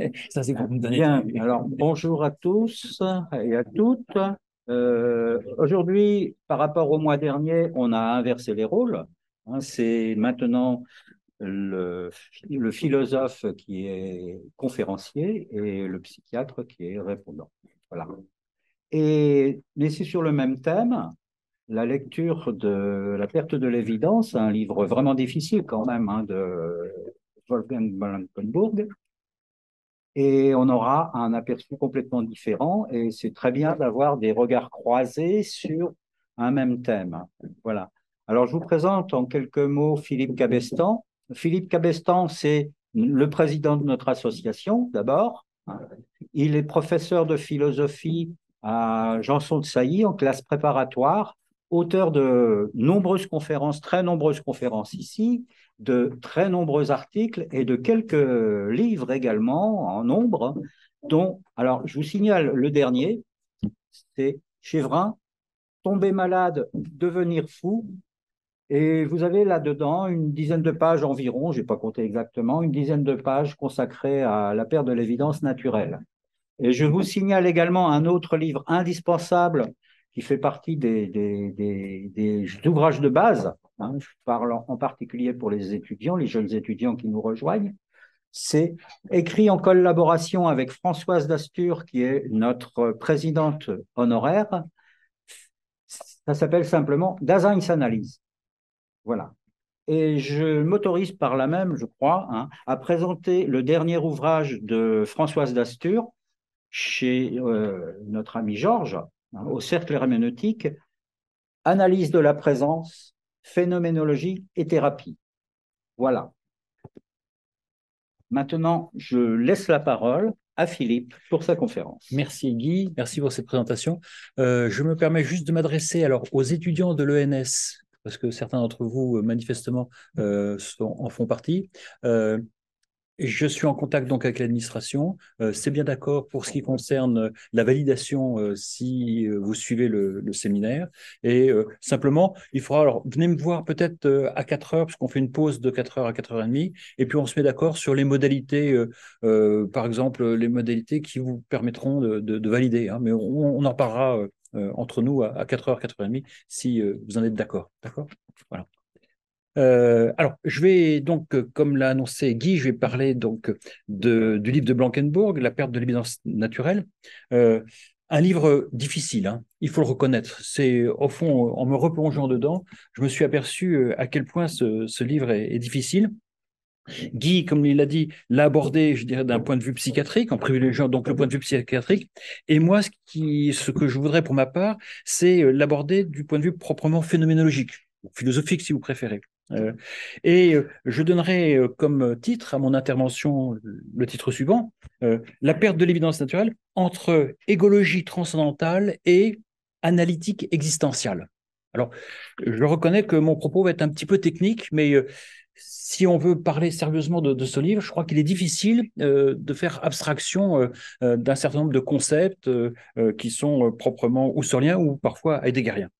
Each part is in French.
Ça, c'est pour me donner. Bien, alors bonjour à tous et à toutes. Euh, Aujourd'hui, par rapport au mois dernier, on a inversé les rôles. Hein, c'est maintenant le, le, philosophe qui est conférencier et le psychiatre qui est répondant. Voilà. Et, mais c'est sur le même thème, la lecture de La perte de l'évidence, un livre vraiment difficile quand même hein, de Wolfgang Blankenburg. Et on aura un aperçu complètement différent et c'est très bien d'avoir des regards croisés sur un même thème. Voilà. Alors je vous présente en quelques mots Philippe Cabestan. Philippe Cabestan, c'est le président de notre association d'abord. Il est professeur de philosophie à Janson de Sailly en classe préparatoire, auteur de nombreuses conférences, très nombreuses conférences ici, de très nombreux articles et de quelques livres également en nombre, dont, alors je vous signale le dernier, c'est Chevrin, Tomber malade, devenir fou. Et vous avez là-dedans une dizaine de pages environ, je n'ai pas compté exactement, une dizaine de pages consacrées à la perte de l'évidence naturelle. Et je vous signale également un autre livre indispensable qui fait partie des, des, des, des ouvrages de base, hein, je parle en particulier pour les étudiants, les jeunes étudiants qui nous rejoignent, c'est écrit en collaboration avec Françoise Dastur, qui est notre présidente honoraire. Ça s'appelle simplement Daseinsanalyse. Voilà. Et je m'autorise par là même, je crois, hein, à présenter le dernier ouvrage de Françoise Dastur chez euh, notre ami Georges, Hein, au cercle herméneutique, analyse de la présence, phénoménologie et thérapie. Voilà. Maintenant, je laisse la parole à Philippe pour sa conférence. Merci Guy, merci pour cette présentation. Euh, je me permets juste de m'adresser alors aux étudiants de l'ENS, parce que certains d'entre vous, manifestement, euh, en font partie. Euh, je suis en contact donc avec l'administration. Euh, c'est bien d'accord pour ce qui concerne euh, la validation euh, si vous suivez le, séminaire. Et simplement, il faudra alors venez me voir peut-être à 4 heures parce qu'on fait une pause de 4 heures à 4 heures et demie. Et puis on se met d'accord sur les modalités, par exemple les modalités qui vous permettront de, valider. Hein. Mais on, en parlera entre nous à, à 4 heures, 4 heures et demie si vous en êtes d'accord. D'accord? Voilà. Euh, alors, je vais donc, euh, comme l'a annoncé Guy, je vais parler donc de, du livre de Blankenburg, La perte de l'évidence naturelle. Euh, un livre difficile, hein, il faut le reconnaître. C'est au fond, en me replongeant dedans, je me suis aperçu à quel point ce, livre est, difficile. Guy, comme il l'a dit, l'a abordé, je dirais, d'un point de vue psychiatrique, en privilégiant donc le point de vue psychiatrique. Et moi, ce, ce que je voudrais pour ma part, c'est l'aborder du point de vue proprement phénoménologique, philosophique si vous préférez. Euh, et euh, je donnerai euh, comme titre à mon intervention le titre suivant, La perte de l'évidence naturelle entre égologie transcendantale et analytique existentielle. Alors, je reconnais que mon propos va être un petit peu technique, mais si on veut parler sérieusement de, ce livre, je crois qu'il est difficile de faire abstraction d'un certain nombre de concepts qui sont proprement husserliens ou parfois heideggeriens.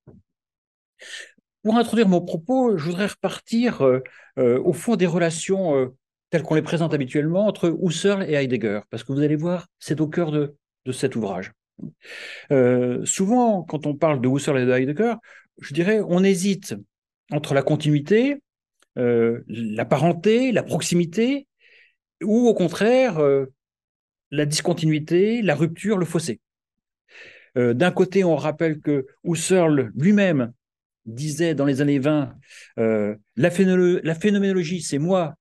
Pour introduire mon propos, je voudrais repartir euh, euh, au fond des relations euh, telles qu'on les présente habituellement entre Husserl et Heidegger, parce que vous allez voir, c'est au cœur de, cet ouvrage. souvent, quand on parle de Husserl et de Heidegger, je dirais, on hésite entre la continuité, la parenté, la proximité, ou au contraire, la discontinuité, la rupture, le fossé. D'un côté, on rappelle que Husserl lui-même disait dans les années 20, euh, la, phénoménologie, c'est moi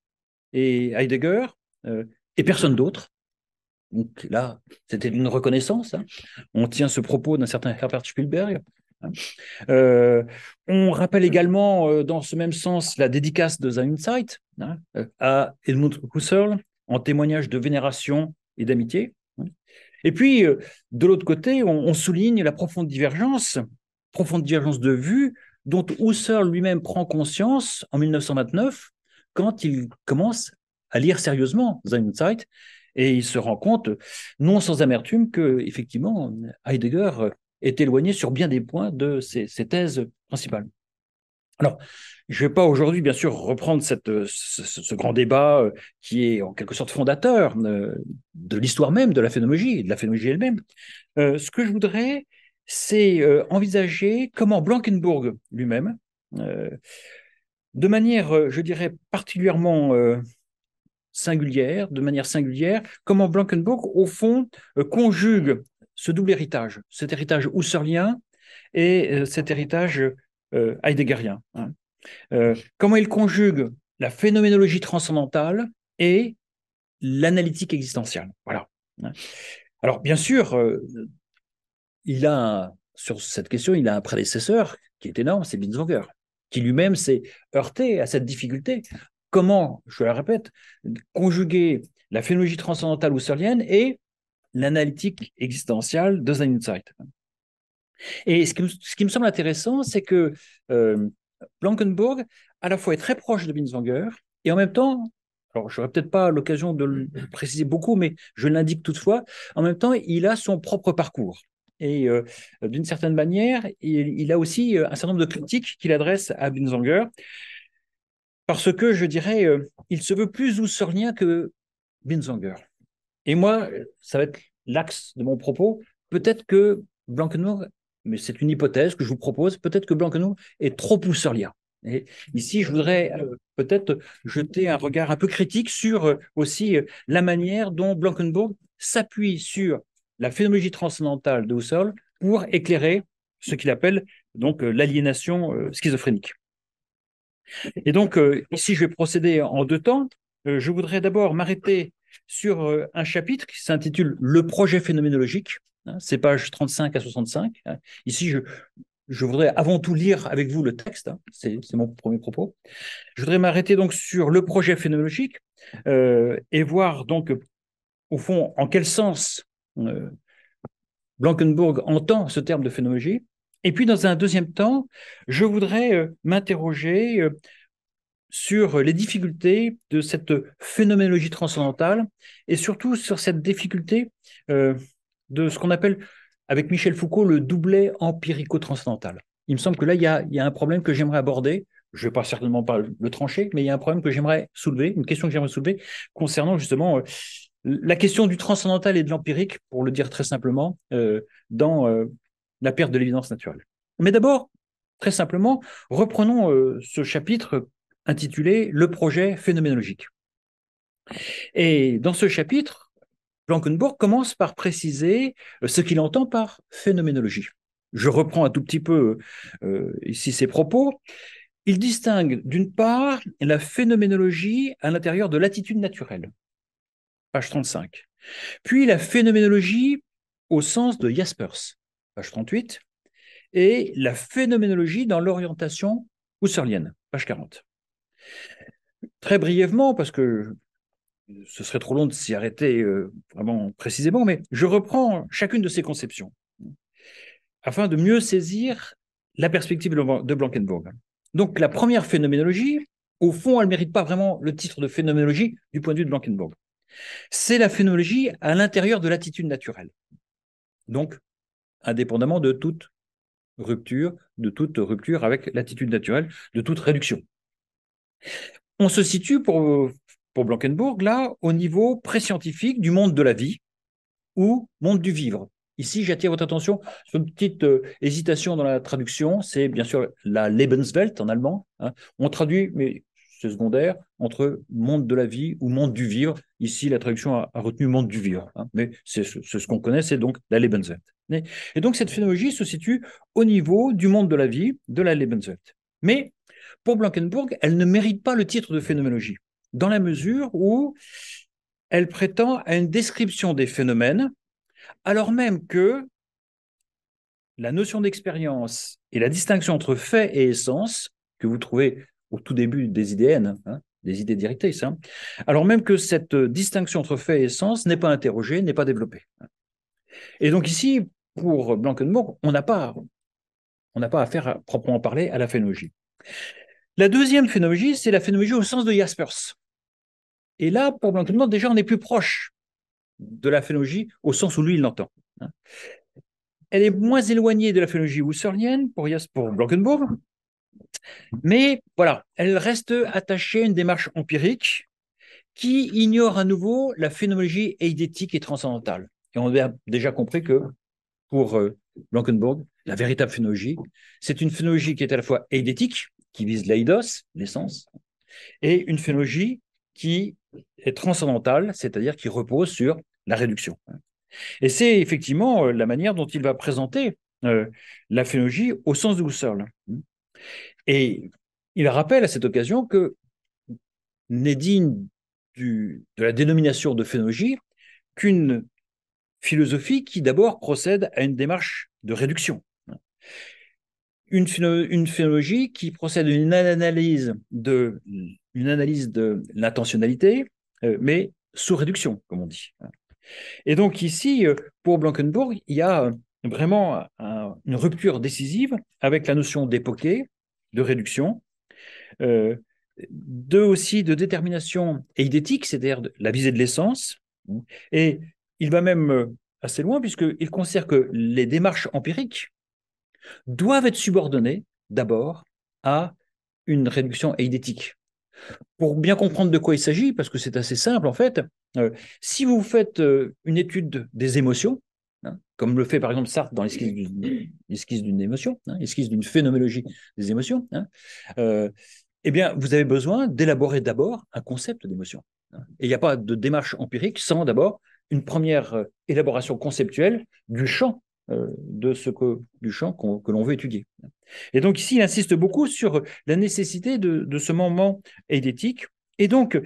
et Heidegger, euh, et personne d'autre. Donc là, c'était une reconnaissance. Hein. On tient ce propos d'un certain Herbert Spielberg. Hein. Euh, on rappelle également, dans ce même sens, la dédicace de The Insight hein, à Edmund Husserl, en témoignage de vénération et d'amitié. Et puis, de l'autre côté, on, on, souligne la profonde divergence, profonde divergence de vue dont Husserl lui-même prend conscience en 1929 quand il commence à lire sérieusement The Insight et il se rend compte, non sans amertume, que effectivement Heidegger est éloigné sur bien des points de ses, thèses principales. Alors, je ne vais pas aujourd'hui, bien sûr, reprendre ce, grand débat euh, qui est en quelque sorte fondateur euh, de l'histoire même de la phénoménologie et de la phénoménologie elle-même. Euh, ce que je voudrais, c'est envisager comment Blankenburg lui-même, de manière, je dirais, particulièrement singulière, de manière singulière, comment Blankenburg, au fond, conjugue ce double héritage, cet héritage husserlien et cet héritage euh, heideggerien. Hein. Euh, comment il conjugue la phénoménologie transcendantale et l'analytique existentielle. Voilà. Hein. Alors, bien sûr, euh, il a, sur cette question, il a un prédécesseur qui est énorme, c'est Binswanger, qui lui-même s'est heurté à cette difficulté. Comment, je le répète, conjuguer la phénoménologie transcendantale husserlienne et l'analytique existentielle de Sein et ce qui, me semble intéressant, c'est que euh, Blankenburg, à la fois, est très proche de Binswanger, et en même temps, alors je n'aurai peut-être pas l'occasion de le préciser beaucoup, mais je l'indique toutefois, en même temps, il a son propre parcours. Et euh, d'une certaine manière, il, a aussi euh, un certain nombre de critiques qu'il adresse à Binswanger, parce que je dirais, il se veut plus husserlien que Binswanger. Et moi, ça va être l'axe de mon propos. Peut-être que Blankenburg mais c'est une hypothèse que je vous propose. Peut-être que Blanquenot est trop husserlien. Et ici, je voudrais euh, peut-être jeter un regard un peu critique sur euh, aussi euh, la manière dont Blankenburg s'appuie sur la phénoménologie transcendantale de Husserl pour éclairer ce qu'il appelle donc l'aliénation schizophrénique. Et donc, ici, je vais procéder en deux temps. je voudrais d'abord m'arrêter sur un chapitre qui s'intitule Le projet phénoménologique, Hein, c'est page 35 à 65. Hein. Ici, je, voudrais avant tout lire avec vous le texte, hein. c'est mon premier propos. Je voudrais m'arrêter donc sur le projet phénoménologique euh, et voir donc au fond en quel sens euh, Blankenburg entend ce terme de phénoménologie. Et puis dans un deuxième temps, je voudrais euh, m'interroger sur les difficultés de cette phénoménologie transcendantale et surtout sur cette difficulté de ce qu'on appelle, avec Michel Foucault, le doublet empirico-transcendantal. Il me semble que là, il y a, un problème que j'aimerais aborder. Je ne vais pas certainement pas le trancher, mais il y a un problème que j'aimerais soulever, une question que j'aimerais soulever concernant justement euh, la question du transcendantal et de l'empirique, pour le dire très simplement, euh, dans euh, la perte de l'évidence naturelle. Mais d'abord, très simplement, reprenons ce chapitre intitulé Le projet phénoménologique. Et dans ce chapitre, Blankenburg commence par préciser euh, ce qu'il entend par phénoménologie. Je reprends un tout petit peu euh, ici ses propos. Il distingue d'une part la phénoménologie à l'intérieur de l'attitude naturelle, page 35, puis la phénoménologie au sens de Jaspers, page 38, et la phénoménologie dans l'orientation husserlienne, page 40. Très brièvement, parce que ce serait trop long de s'y arrêter euh, vraiment précisément, mais je reprends chacune de ces conceptions afin de mieux saisir la perspective de Blankenburg. Donc la première phénoménologie, au fond, elle ne mérite pas vraiment le titre de phénoménologie du point de vue de Blankenburg. C'est la phénoménologie à l'intérieur de l'attitude naturelle. Donc, indépendamment de toute rupture, de toute rupture avec l'attitude naturelle, de toute réduction. On se situe, pour pour Blankenburg, là, au niveau pré-scientifique du monde de la vie ou monde du vivre. Ici, j'attire votre attention sur une petite euh, hésitation dans la traduction. C'est bien sûr la Lebenswelt en allemand. Hein. On traduit, mais secondaire, entre monde de la vie ou monde du vivre. Ici, la traduction a, retenu monde du vivre. Hein. Mais c'est ce, qu'on connaît, c'est donc la Lebenswelt. Et donc, cette phénoménologie se situe au niveau du monde de la vie, de la Lebenswelt. Mais pour Blankenburg, elle ne mérite pas le titre de phénoménologie dans la mesure où elle prétend à une description des phénomènes, alors même que la notion d'expérience et la distinction entre fait et essence, que vous trouvez au tout début des IDN, hein, des idées directrices, hein, alors même que cette distinction entre fait et essence n'est pas interrogée, n'est pas développée. Et donc ici, pour Blankenburg, on n'a pas, on n'a pas affaire à proprement parler à la phénologie. La deuxième phénoménologie, c'est la phénoménologie au sens de Jaspers. Et là, pour Blankenburg, déjà, on est plus proche de la phénoménologie au sens où lui, il l'entend. Hein. Elle est moins éloignée de la phénoménologie husserlienne pour, pour Blankenburg, Mais voilà, elle reste attachée à une démarche empirique qui ignore à nouveau la phénoménologie eidétique et transcendantale. Et on a déjà compris que pour euh, Blankenburg, la véritable phénoménologie, c'est une phénoménologie qui est à la fois eidétique, qui vise l'eidos, l'essence, et une phénoménologie qui est transcendantale, c'est-à-dire qui repose sur la réduction. Et c'est effectivement euh, la manière dont il va présenter euh, la phénoménologie au sens de Husserl. Et il rappelle à cette occasion que n'est digne de la dénomination de phénoménologie qu'une philosophie qui d'abord procède à une démarche de réduction. Une, une phénoménologie qui procède à une analyse de, une analyse de l'intentionnalité, euh, mais sous réduction, comme on dit. Et donc ici, euh, pour Blankenburg, il y a vraiment une rupture décisive avec la notion d'époqué, de réduction, euh, de aussi de détermination eidétique, c'est-à-dire la visée de l'essence. Et il va même euh, assez loin puisqu'il considère que les démarches empiriques doivent être subordonnées d'abord à une réduction eidétique. Pour bien comprendre de quoi il s'agit, parce que c'est assez simple en fait, euh, si vous faites euh, une étude des émotions, comme le fait par exemple Sartre dans l'esquisse d'une émotion, hein, l'esquisse d'une phénoménologie des émotions, hein, euh, eh bien, vous avez besoin d'élaborer d'abord un concept d'émotion. Et il n'y a pas de démarche empirique sans d'abord une première élaboration conceptuelle du champ de ce que du champ que l'on veut étudier. Et donc ici, il insiste beaucoup sur la nécessité de, de ce moment édétique. Et donc,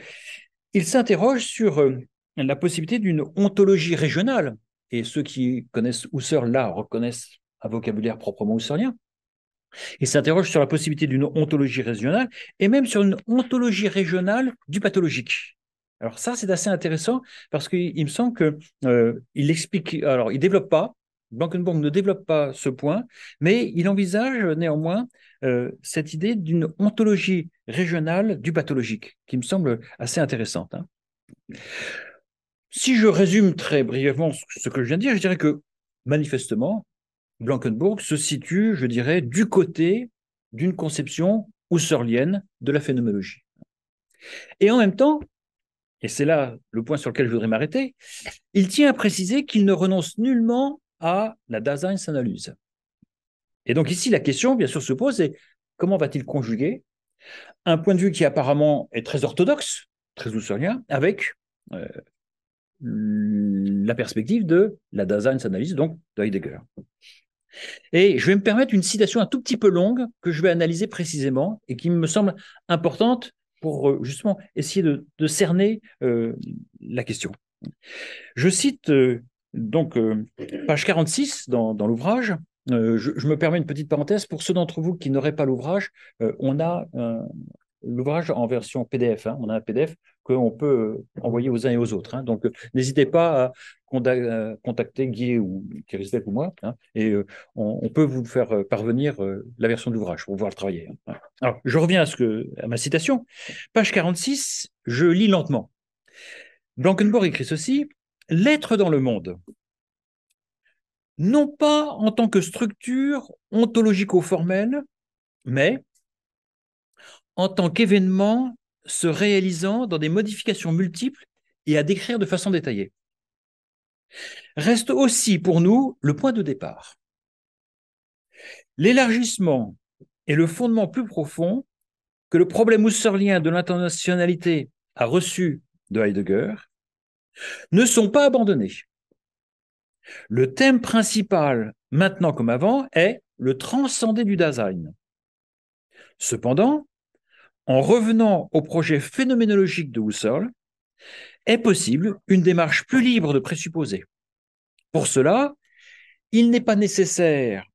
il s'interroge sur euh, la possibilité d'une ontologie régionale. Et ceux qui connaissent Husserl là reconnaissent un vocabulaire proprement husserlien. Il s'interroge sur la possibilité d'une ontologie régionale et même sur une ontologie régionale du pathologique. Alors ça, c'est assez intéressant parce qu'il me semble qu'il euh, explique, alors il développe pas, Blankenburg ne développe pas ce point, mais il envisage néanmoins euh, cette idée d'une ontologie régionale du pathologique, qui me semble assez intéressante. Hein. Si je résume très brièvement ce que je viens de dire, je dirais que manifestement, Blankenburg se situe, je dirais, du côté d'une conception husserlienne de la phénoménologie. Et en même temps, et c'est là le point sur lequel je voudrais m'arrêter, il tient à préciser qu'il ne renonce nullement à la Daseinsanalyse. Et donc ici, la question, bien sûr, se pose, c'est comment va-t-il conjuguer un point de vue qui apparemment est très orthodoxe, très husserlien, avec euh, la perspective de la Daseinsanalyse, donc de Heidegger. Et je vais me permettre une citation un tout petit peu longue que je vais analyser précisément et qui me semble importante pour euh, justement essayer de, cerner euh, la question. Je cite donc, euh, page 46 dans, l'ouvrage, euh, je, me permets une petite parenthèse. Pour ceux d'entre vous qui n'auraient pas l'ouvrage, on a l'ouvrage en version PDF. Hein. on a un PDF qu'on peut envoyer aux uns et aux autres. Hein. donc, n'hésitez pas à contacter Guy ou Kiristek ou moi, hein, et on, peut vous faire parvenir la version de l'ouvrage pour pouvoir le travailler. Alors, je reviens à, à ma citation. Page 46, je lis lentement. Blankenborg écrit ceci l'être dans le monde, non pas en tant que structure ontologico-formelle, mais en tant qu'événement se réalisant dans des modifications multiples et à décrire de façon détaillée. Reste aussi pour nous le point de départ. L'élargissement est le fondement plus profond que le problème husserlien de l'internationalité a reçu de Heidegger ne sont pas abandonnés. Le thème principal, maintenant comme avant, est le transcendé du Dasein. Cependant, en revenant au projet phénoménologique de Husserl, est possible une démarche plus libre de présupposer. Pour cela, il n'est pas nécessaire,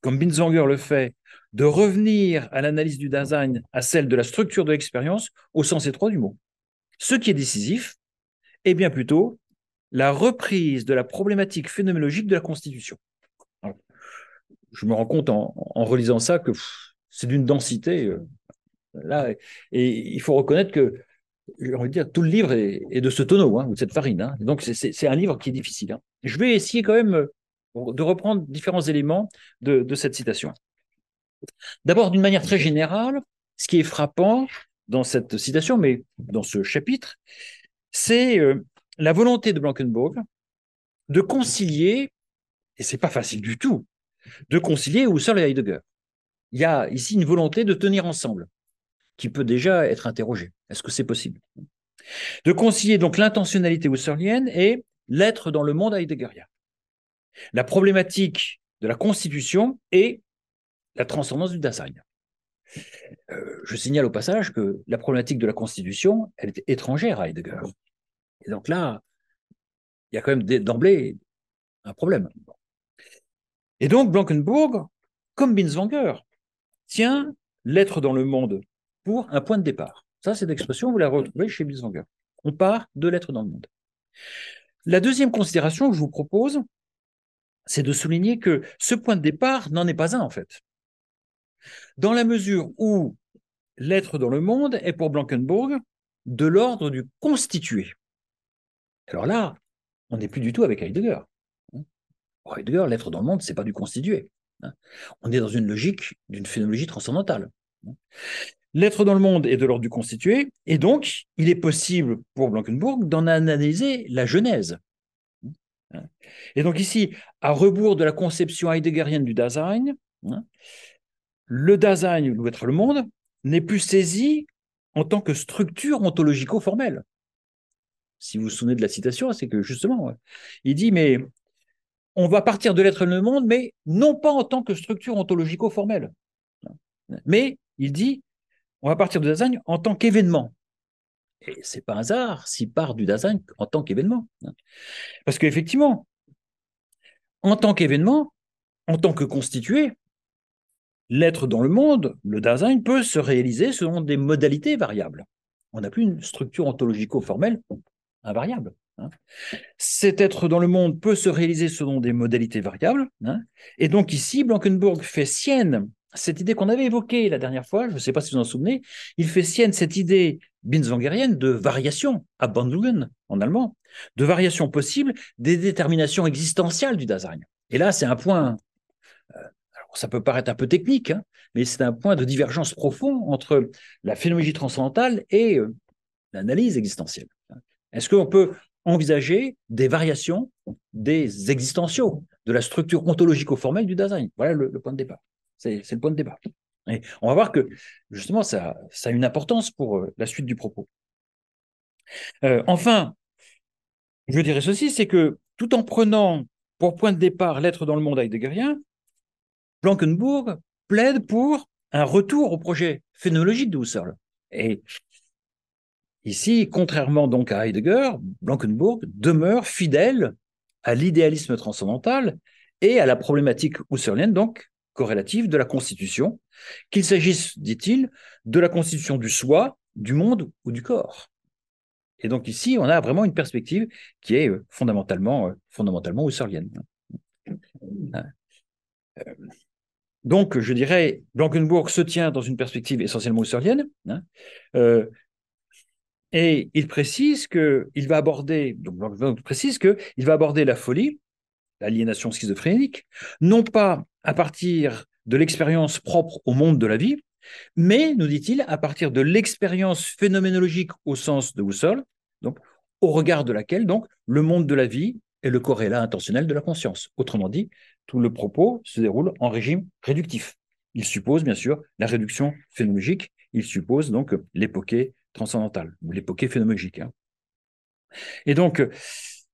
comme Binswanger le fait, de revenir à l'analyse du Dasein à celle de la structure de l'expérience au sens étroit du mot. Ce qui est décisif, et bien plutôt la reprise de la problématique phénoménologique de la Constitution. je me rends compte en, relisant ça que c'est d'une densité euh, là, et il faut reconnaître que dire, tout le livre est, de ce tonneau, hein, ou de cette farine. Hein. Donc, c'est un livre qui est difficile. Hein. Je vais essayer quand même euh, de reprendre différents éléments de, cette citation. D'abord, d'une manière très générale, ce qui est frappant dans cette citation, mais dans ce chapitre, c'est euh, la volonté de Blankenburg de concilier, et c'est pas facile du tout, de concilier Husserl et Heidegger. Il y a ici une volonté de tenir ensemble, qui peut déjà être interrogée. Est-ce que c'est possible? De concilier donc l'intentionnalité husserlienne et l'être dans le monde heideggerien. La problématique de la constitution et la transcendance du Dasein. Euh, je signale au passage que la problématique de la constitution, elle est étrangère à Heidegger. Et donc là, il y a quand même d'emblée un problème. Et donc Blankenburg, comme Binswanger, tient l'être dans le monde pour un point de départ. Ça, cette expression, vous la retrouvez chez Binswanger. On part de l'être dans le monde. La deuxième considération que je vous propose, c'est de souligner que ce point de départ n'en est pas un, en fait. Dans la mesure où l'être dans le monde est pour Blankenburg de l'ordre du constitué. Alors là, on n'est plus du tout avec Heidegger. Pour Heidegger, l'être dans le monde, c'est pas du constitué. On est dans une logique d'une phénoménologie transcendantale. L'être dans le monde est de l'ordre du constitué, et donc il est possible pour Blankenburg d'en analyser la genèse. Et donc ici, à rebours de la conception heideggerienne du Dasein, hein, le Dasein, ou être le monde, n'est plus saisi en tant que structure ontologico-formelle. Si vous vous souvenez de la citation, c'est que justement, il dit, mais on va partir de l'être le monde, mais non pas en tant que structure ontologico-formelle. Mais il dit, on va partir du Dasein en tant qu'événement. Et c'est pas un hasard s'il part du Dasein en tant qu'événement. Parce qu'effectivement, en tant qu'événement, en tant que constitué, l'être dans le monde, le Dasein, peut se réaliser selon des modalités variables. On n'a plus une structure ontologico-formelle invariable. Hein. Cet être dans le monde peut se réaliser selon des modalités variables. Hein. Et donc ici, Blankenburg fait sienne cette idée qu'on avait évoquée la dernière fois, je ne sais pas si vous en souvenez, il fait sienne cette idée binswangerienne de variation, Abwandlungen en allemand, de variation possible des déterminations existentielles du Dasein. Et là, c'est un point, euh, ça peut paraître un peu technique, hein, mais c'est un point de divergence profond entre la phénoménologie transcendantale et euh, l'analyse existentielle. Est-ce qu'on peut envisager des variations des existentiaux, de la structure ontologico-formelle du Dasein? Voilà le, point de départ. C'est le point de départ. Et on va voir que justement, ça, a une importance pour euh, la suite du propos. Euh, enfin, je dirais ceci, c'est que tout en prenant pour point de départ l'être dans le monde heideggerien, Blankenburg plaide pour un retour au projet phénoménologique de Husserl. Et ici, contrairement donc à Heidegger, Blankenburg demeure fidèle à l'idéalisme transcendantal et à la problématique husserlienne, donc corrélative de la constitution, qu'il s'agisse, dit-il, de la constitution du soi, du monde ou du corps. Et donc ici, on a vraiment une perspective qui est euh, fondamentalement, euh, fondamentalement. Euh, donc, je dirais, Blankenburg se tient dans une perspective essentiellement husserlienne, hein, et il précise qu'il précise qu'il va aborder la folie, l'aliénation schizophrénique, non pas à partir de l'expérience propre au monde de la vie, mais, nous dit-il, à partir de l'expérience phénoménologique au sens de Husserl, donc au regard de laquelle donc le monde de la vie est le corrélat intentionnel de la conscience. Autrement dit, tout le propos se déroule en régime réductif. Il suppose bien sûr la réduction phénoménologique, il suppose donc l'époque transcendantale, ou l'époque phénoménologique. Hein. Et donc,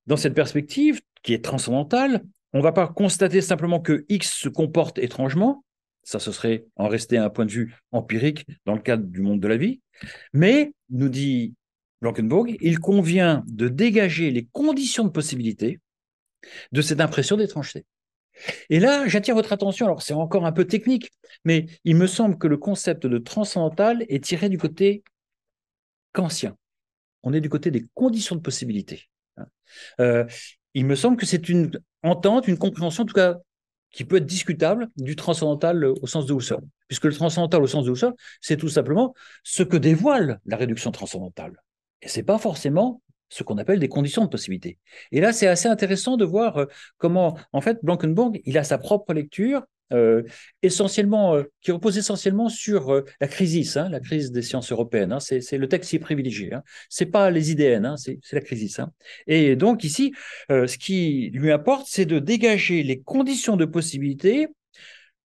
dans cette perspective, qui est transcendantale, on ne va pas constater simplement que X se comporte étrangement, ça ce serait en rester à un point de vue empirique dans le cadre du monde de la vie, mais, nous dit Blankenburg, il convient de dégager les conditions de possibilité de cette impression d'étrangeté. Et là, j'attire votre attention, alors c'est encore un peu technique, mais il me semble que le concept de transcendantal est tiré du côté kantien. On est du côté des conditions de possibilité. Euh, il me semble que c'est une entente, une compréhension, en tout cas, qui peut être discutable du transcendantal au sens de Husserl. Puisque le transcendantal au sens de Husserl, c'est tout simplement ce que dévoile la réduction transcendantale. Et ce n'est pas forcément ce qu'on appelle des conditions de possibilité. Et là, c'est assez intéressant de voir euh, comment, en fait, Blankenburg, il a sa propre lecture euh, essentiellement, euh, qui repose essentiellement sur la crise, hein, la crise des sciences européennes. Hein. c'est le texte qui est privilégié. Hein. C'est pas les IDN, hein, c'est la crise. Et donc ici, ce qui lui importe, c'est de dégager les conditions de possibilité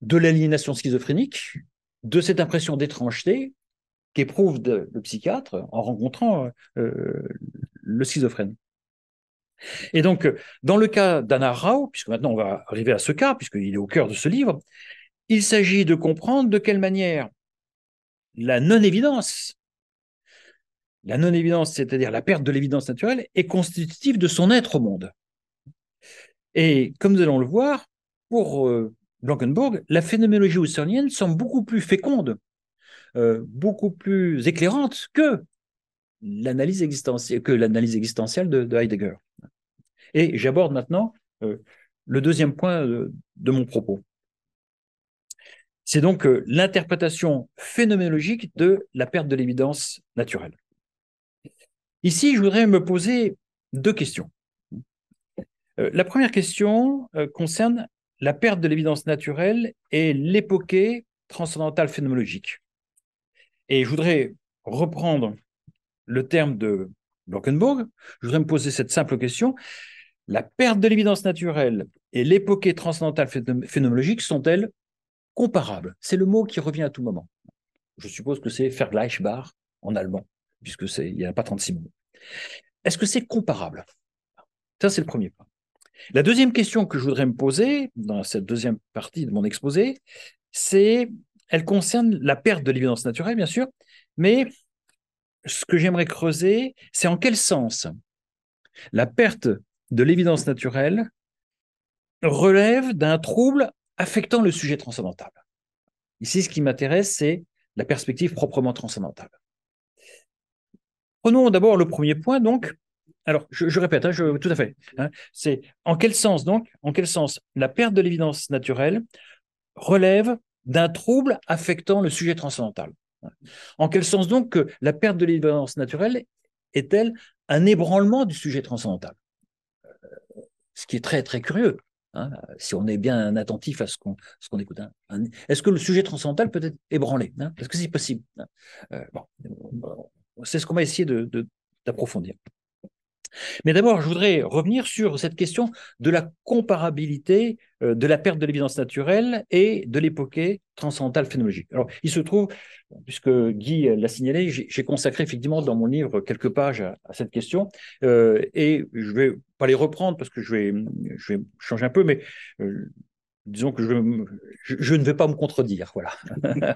de l'aliénation schizophrénique, de cette impression d'étrangeté qu'éprouve le psychiatre en rencontrant le schizophrène. Et donc, dans le cas d'Anna Rao, puisque maintenant on va arriver à ce cas, puisqu'il est au cœur de ce livre, il s'agit de comprendre de quelle manière la non-évidence, la non-évidence, c'est-à-dire la perte de l'évidence naturelle, est constitutive de son être au monde. Et comme nous allons le voir, pour euh, Blankenburg, la phénoménologie husserlienne semble beaucoup plus féconde, euh, beaucoup plus éclairante que l'analyse existentielle de, Heidegger. Et j'aborde maintenant euh, le deuxième point de, mon propos. C'est donc euh, l'interprétation phénoménologique de la perte de l'évidence naturelle. Ici, je voudrais me poser deux questions. Euh, la première question concerne la perte de l'évidence naturelle et l'époquée transcendantale phénoménologique. Et je voudrais reprendre le terme de Blankenburg, je voudrais me poser cette simple question. La perte de l'évidence naturelle et l'époque transcendantale phénoménologique sont-elles comparables? C'est le mot qui revient à tout moment. Je suppose que c'est vergleichbar en allemand, puisque c'est il n'y a pas 36 mots. Est-ce que c'est comparable? Ça, c'est le premier point. La deuxième question que je voudrais me poser dans cette deuxième partie de mon exposé, c'est, elle concerne la perte de l'évidence naturelle, bien sûr, mais ce que j'aimerais creuser, c'est en quel sens la perte de l'évidence naturelle relève d'un trouble affectant le sujet transcendantal. Ici, ce qui m'intéresse, c'est la perspective proprement transcendantale. Prenons d'abord le premier point, donc. Alors, je, répète, hein, tout à fait. Hein, c'est en quel sens, donc, en quel sens la perte de l'évidence naturelle relève d'un trouble affectant le sujet transcendantal? En quel sens donc la perte de l'évidence naturelle est-elle un ébranlement du sujet transcendantal? Ce qui est très très curieux, hein, si on est bien attentif à ce qu'on écoute. Hein. Est-ce que le sujet transcendantal peut être ébranlé hein? Est-ce que c'est possible euh, C'est ce qu'on va essayer d'approfondir. Mais d'abord, je voudrais revenir sur cette question de la comparabilité euh, de la perte de l'évidence naturelle et de l'époque transcendantale phénoménologique. Alors, il se trouve, puisque Guy l'a signalé, j'ai consacré effectivement dans mon livre quelques pages à, cette question, euh, et je vais pas les reprendre parce que je vais, je vais changer un peu, mais euh, disons que je, je, ne vais pas me contredire, voilà.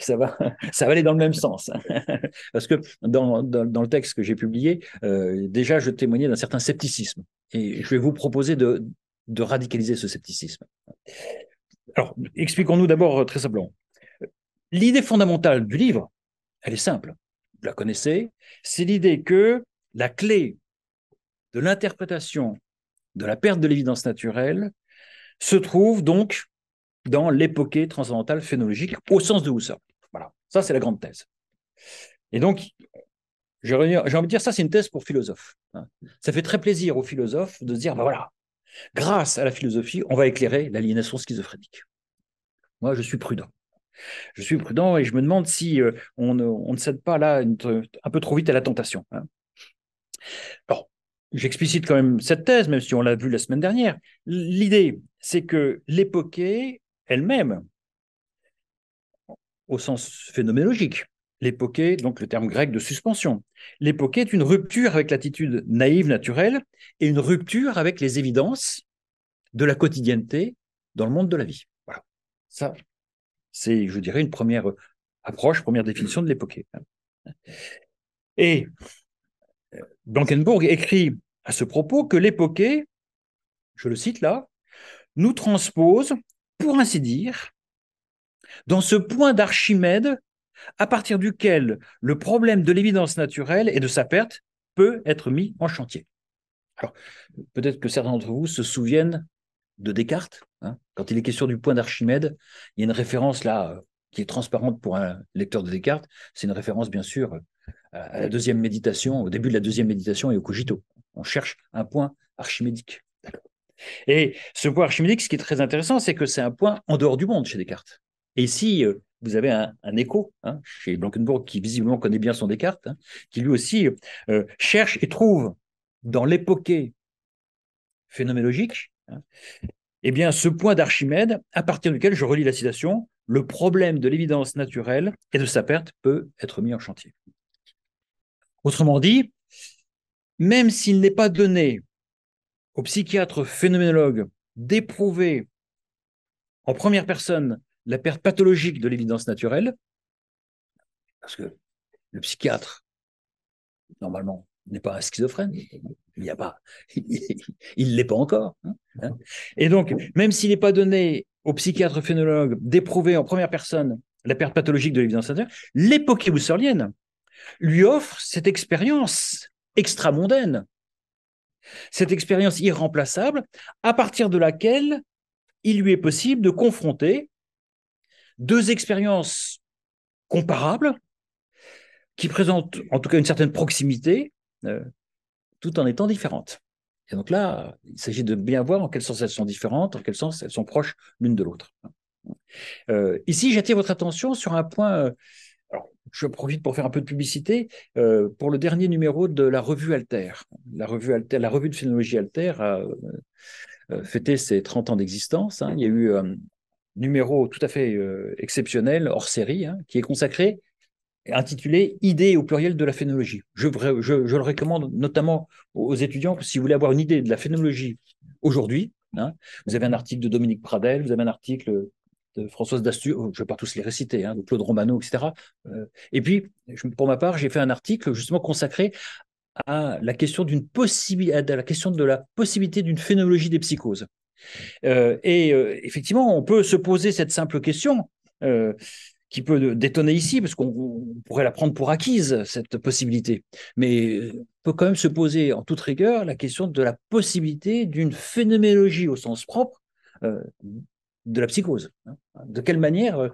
ça, va, ça va aller dans le même sens. Parce que dans, dans, le texte que j'ai publié, euh, déjà, je témoignais d'un certain scepticisme. Et je vais vous proposer de, de radicaliser ce scepticisme. Alors, expliquons-nous d'abord euh, très simplement. L'idée fondamentale du livre, elle est simple. Vous la connaissez. C'est l'idée que la clé de l'interprétation de la perte de l'évidence naturelle se trouve donc dans l'époque transcendantale phénologique au sens de Husserl. Voilà, ça c'est la grande thèse. Et donc, j'ai envie de dire, ça c'est une thèse pour philosophe. Hein. Ça fait très plaisir aux philosophes de se dire, ben voilà, grâce à la philosophie, on va éclairer l'aliénation schizophrénique. Moi, je suis prudent. Je suis prudent et je me demande si euh, on, ne, cède pas là un peu trop vite à la tentation. Hein. Alors, j'explicite quand même cette thèse, même si on l'a vu la semaine dernière. L'idée, c'est que l'époquée elle-même, au sens phénoménologique, l'époquée, donc le terme grec de suspension, l'époquée est une rupture avec l'attitude naïve naturelle et une rupture avec les évidences de la quotidienneté dans le monde de la vie. Voilà. Ça, c'est, je dirais, une première approche, première définition de l'époquée. Et Blankenburg écrit à ce propos que l'époquée, je le cite là, nous transpose, pour ainsi dire, dans ce point d'Archimède à partir duquel le problème de l'évidence naturelle et de sa perte peut être mis en chantier. Peut-être que certains d'entre vous se souviennent de Descartes. Hein. quand il est question du point d'Archimède, il y a une référence là qui est transparente pour un lecteur de Descartes. C'est une référence, bien sûr, à la deuxième méditation, au début de la deuxième méditation et au cogito. On cherche un point archimédique. Et ce point archimédique, ce qui est très intéressant, c'est que c'est un point en dehors du monde chez Descartes. Et ici, euh, vous avez un, écho hein, chez Blankenburg, qui visiblement connaît bien son Descartes, hein, qui lui aussi euh, cherche et trouve dans l'époquée phénoménologique, hein, eh bien, ce point d'Archimède, à partir duquel je relis la citation, le problème de l'évidence naturelle et de sa perte peut être mis en chantier. Autrement dit, même s'il n'est pas donné au psychiatre phénoménologue d'éprouver en première personne la perte pathologique de l'évidence naturelle, parce que le psychiatre, normalement, n'est pas un schizophrène. Il n'y a pas, il ne l'est pas encore. Hein, hein. Et donc, même s'il n'est pas donné au psychiatre phénoménologue d'éprouver en première personne la perte pathologique de l'évidence naturelle, l'époque husserlienne lui offre cette expérience extramondaine, cette expérience irremplaçable, à partir de laquelle il lui est possible de confronter deux expériences comparables qui présentent en tout cas une certaine proximité, euh, tout en étant différentes. Et donc là, il s'agit de bien voir en quel sens elles sont différentes, en quel sens elles sont proches l'une de l'autre. Euh, ici, j'attire votre attention sur un point. Euh, je profite pour faire un peu de publicité pour le dernier numéro de la revue Alter. La revue de phénoménologie Alter a fêté ses 30 ans d'existence. Hein. Il y a eu un numéro tout à fait exceptionnel, hors série, hein, qui est consacré intitulé Idées au pluriel de la phénologie. Je, le recommande notamment aux étudiants, si vous voulez avoir une idée de la phénologie aujourd'hui, hein, vous avez un article de Dominique Pradel, vous avez un article de Françoise Dastu, oh, je ne vais pas tous les réciter, hein, de Claude Romano, etc. Euh, et puis, pour ma part, j'ai fait un article justement consacré à la question de la possibilité d'une phénologie des psychoses. Euh, et euh, effectivement, on peut se poser cette simple question qui peut détonner ici, parce qu'on pourrait la prendre pour acquise, cette possibilité. Mais on peut quand même se poser en toute rigueur la question de la possibilité d'une phénoménologie au sens propre de la psychose. Hein. De quelle manière euh,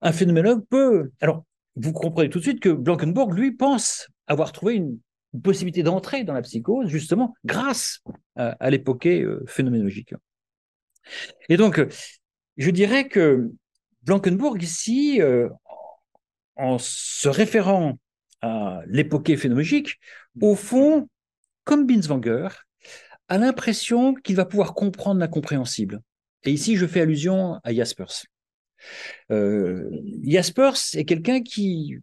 un phénoménologue peut... Alors, vous comprenez tout de suite que Blankenburg, lui, pense avoir trouvé une, possibilité d'entrer dans la psychose, justement, grâce à, l'époque euh, phénoménologique. Et donc, je dirais que Blankenburg, ici, euh, en se référant à l'époque phénoménologique, au fond, comme Binswanger, a l'impression qu'il va pouvoir comprendre l'incompréhensible. Et ici, je fais allusion à Jaspers. Euh, Jaspers est quelqu'un qui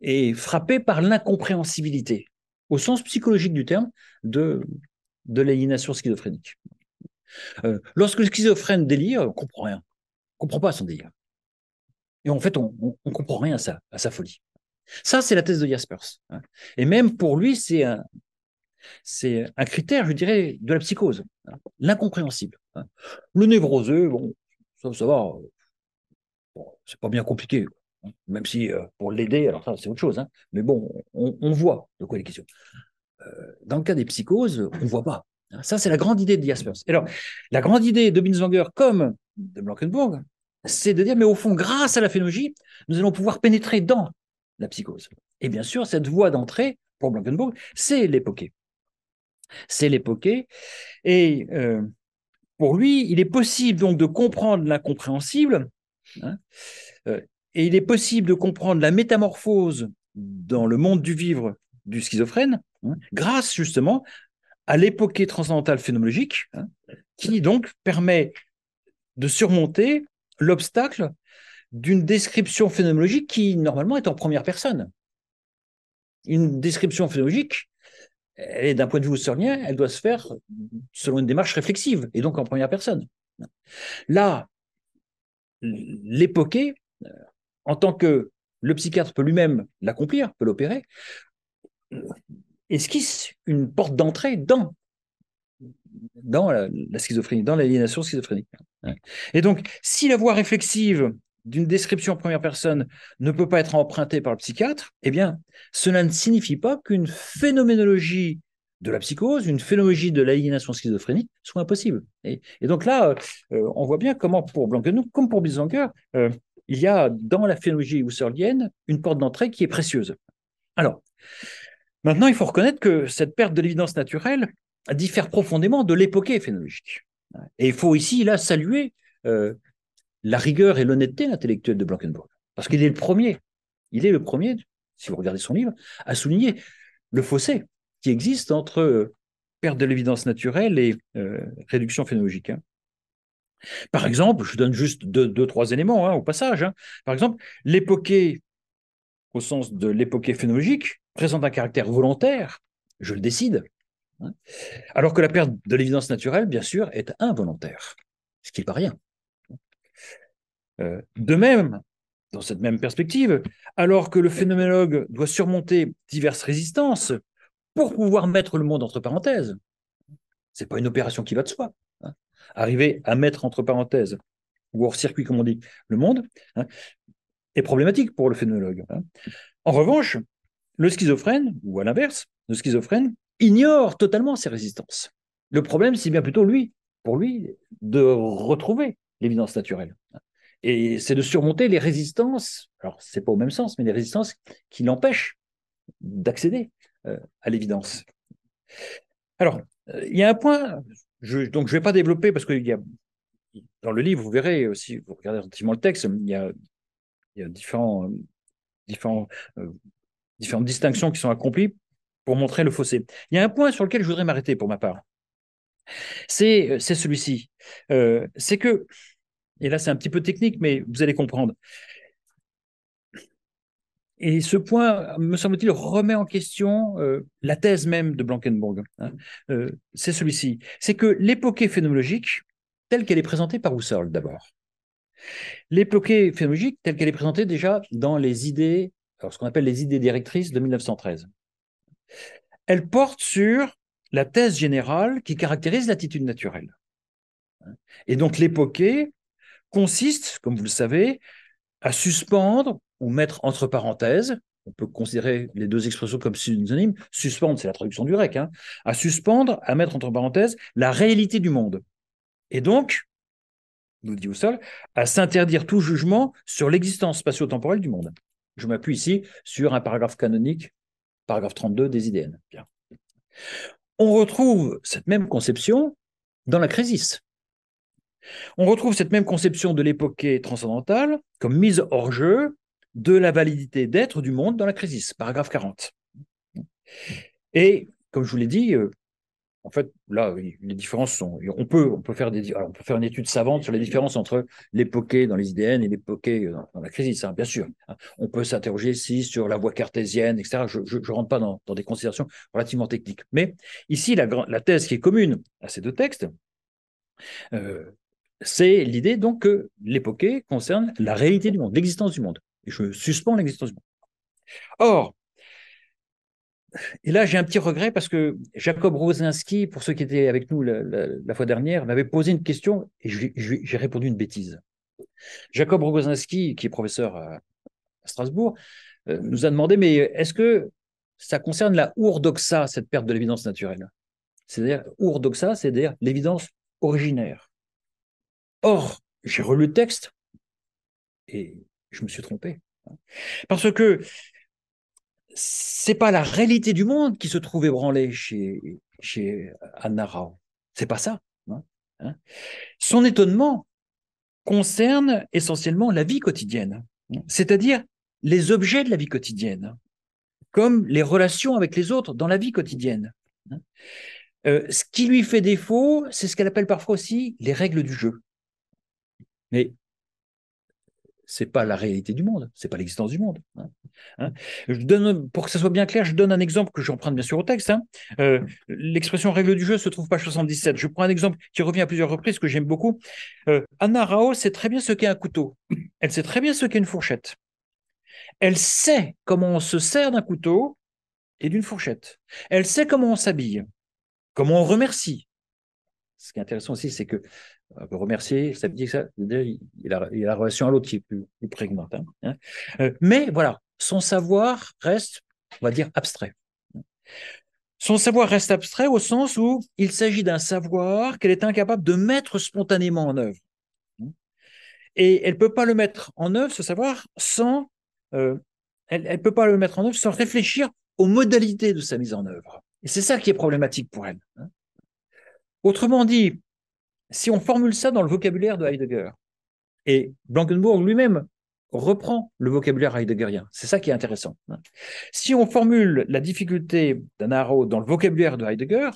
est frappé par l'incompréhensibilité, au sens psychologique du terme, de, de l'aliénation schizophrénique. Euh, lorsque le schizophrène délire, on comprend rien. On ne comprend pas son délire. Et en fait, on ne comprend rien à sa, à sa folie. Ça, c'est la thèse de Jaspers. Hein. Et même pour lui, c'est un, c'est un critère, je dirais, de la psychose, hein. l'incompréhensible. Hein. Le névroseux, bon, ça, va, c'est pas bien compliqué, même si euh, pour l'aider, alors ça, c'est autre chose, mais bon, on, voit de quoi il est question. Euh, dans le cas des psychoses, on ne voit pas. Ça, c'est la grande idée de Jaspers. Alors, la grande idée de Binswanger comme de Blankenburg, c'est de dire, mais au fond, grâce à la phénologie, nous allons pouvoir pénétrer dans la psychose. Et bien sûr, cette voie d'entrée, pour Blankenburg, c'est l'époquée. C'est l'époquée. Et euh, pour lui, il est possible donc de comprendre l'incompréhensible, hein, euh, et il est possible de comprendre la métamorphose dans le monde du vivre du schizophrène, hein, grâce justement à l'époquée transcendantale phénoménologique, hein, qui donc permet de surmonter l'obstacle d'une description phénoménologique qui, normalement, est en première personne. Une description phénoménologique, elle d'un point de vue husserlien, elle doit se faire selon une démarche réflexive, et donc en première personne. Là, l'époquer, en tant que le psychiatre peut lui-même l'accomplir, peut l'opérer, esquisse une porte d'entrée dans dans la, schizophrénie, dans l'aliénation schizophrénique. Et donc, si la voie réflexive d'une description en première personne ne peut pas être empruntée par le psychiatre, eh bien, cela ne signifie pas qu'une phénoménologie de la psychose, une phénoménologie de l'aliénation schizophrénique soit impossible. Et, donc là, euh, on voit bien comment, pour Blanquenot, comme pour Bisanger, euh, il y a dans la phénoménologie husserlienne une porte d'entrée qui est précieuse. Alors, maintenant, il faut reconnaître que cette perte de l'évidence naturelle diffère profondément de l'époque phénoménologique. Et il faut ici, là, saluer euh, la rigueur et l'honnêteté intellectuelle de Blankenburg. Parce qu'il est le premier, il est le premier, si vous regardez son livre, à souligner le fossé qui existe entre euh, perte de l'évidence naturelle et euh, réduction phénoménologique. Hein. Par exemple, je donne juste deux, trois éléments hein, au passage. Hein. Par exemple, l'époqué, au sens de l'époqué phénoménologique, présente un caractère volontaire, je le décide, alors que la perte de l'évidence naturelle, bien sûr, est involontaire, ce qui n'est pas rien. Euh, de même, dans cette même perspective, alors que le phénoménologue doit surmonter diverses résistances pour pouvoir mettre le monde entre parenthèses, ce n'est pas une opération qui va de soi. Hein. Arriver à mettre entre parenthèses, ou hors circuit, comme on dit, le monde, hein, est problématique pour le phénoménologue. Hein. En revanche, le schizophrène, ou à l'inverse, le schizophrène ignore totalement ces résistances. Le problème, c'est bien plutôt lui, pour lui, de retrouver l'évidence naturelle. Et c'est de surmonter les résistances, alors c'est pas au même sens, mais les résistances qui l'empêchent d'accéder euh, à l'évidence. Alors, euh, il y a un point, je, donc je ne vais pas développer parce que y a, dans le livre, vous verrez, si vous regardez attentivement le texte, il y a, différents, différents, euh, différentes distinctions qui sont accomplies pour montrer le fossé. Il y a un point sur lequel je voudrais m'arrêter pour ma part. C'est celui-ci. c'est que, et là c'est un petit peu technique, mais vous allez comprendre. Et ce point, me semble-t-il, remet en question euh, la thèse même de Blankenburg. Hein. Euh, c'est celui-ci. C'est que l'époque phénoménologique, telle qu'elle est présentée par Husserl d'abord, l'époque phénoménologique, telle qu'elle est présentée déjà dans les idées, alors ce qu'on appelle les idées directrices de 1913, elle porte sur la thèse générale qui caractérise l'attitude naturelle. Et donc l'époque consiste, comme vous le savez, à suspendre ou mettre entre parenthèses, on peut considérer les deux expressions comme synonymes, suspendre, c'est la traduction du grec, hein, à suspendre, à mettre entre parenthèses la réalité du monde. Et donc, nous dit Husserl, à s'interdire tout jugement sur l'existence spatio-temporelle du monde. Je m'appuie ici sur un paragraphe canonique, paragraphe 32 des IDN. On retrouve cette même conception dans la crisis. On retrouve cette même conception de l'époque transcendantale comme mise hors jeu de la validité d'être du monde dans la crise, paragraphe 40. Et comme je vous l'ai dit, euh, en fait, là, les différences sont. On peut, faire une étude savante sur les différences entre l'époque dans les IDN et l'époque dans, la crise, hein, bien sûr. On peut s'interroger ici sur la voie cartésienne, etc. Je ne rentre pas dans, des considérations relativement techniques. Mais ici, la, la, thèse qui est commune à ces deux textes, euh, c'est l'idée donc que l'époque concerne la réalité du monde, l'existence du monde. Je suspends l'existence du monde. Or, et là j'ai un petit regret parce que Jacob Rosinski, pour ceux qui étaient avec nous la, fois dernière, m'avait posé une question et j'ai répondu une bêtise. Jacob Rogozinski, qui est professeur à, Strasbourg, euh, nous a demandé mais est-ce que ça concerne la ourdoxa, cette perte de l'évidence naturelle? C'est-à-dire, ourdoxa, c'est-à-dire l'évidence originaire. Or, j'ai relu le texte et je me suis trompé. Parce que c'est pas la réalité du monde qui se trouve ébranlée chez, Anna Rao. C'est pas ça. Hein, hein. Son étonnement concerne essentiellement la vie quotidienne, c'est-à-dire les objets de la vie quotidienne, comme les relations avec les autres dans la vie quotidienne. Hein. Euh, ce qui lui fait défaut, c'est ce qu'elle appelle parfois aussi les règles du jeu. Mais c'est pas la réalité du monde, c'est pas l'existence du monde. Hein. Hein? je donne, pour que ça soit bien clair, je donne un exemple que j'emprunte bien sûr au texte. Hein. Euh, l'expression règle du jeu se trouve page 77. Je prends un exemple qui revient à plusieurs reprises que j'aime beaucoup. Euh, Anna Rao sait très bien ce qu'est un couteau. Elle sait très bien ce qu'est une fourchette. Elle sait comment on se sert d'un couteau et d'une fourchette. Elle sait comment on s'habille, comment on remercie. Ce qui est intéressant aussi, c'est que on peut remercier, ça veut dire que ça, il a, la relation à l'autre qui est plus, prégnante. Hein, hein. Euh, mais voilà, son savoir reste, on va dire, abstrait. Son savoir reste abstrait au sens où il s'agit d'un savoir qu'elle est incapable de mettre spontanément en œuvre. Et elle ne peut pas le mettre en œuvre, ce savoir, sans. Euh, elle peut pas le mettre en œuvre sans réfléchir aux modalités de sa mise en œuvre. Et c'est ça qui est problématique pour elle. Hein. Autrement dit, si on formule ça dans le vocabulaire de Heidegger, et Blankenburg lui-même reprend le vocabulaire heideggerien, c'est ça qui est intéressant. Si on formule la difficulté d'Anaro dans le vocabulaire de Heidegger,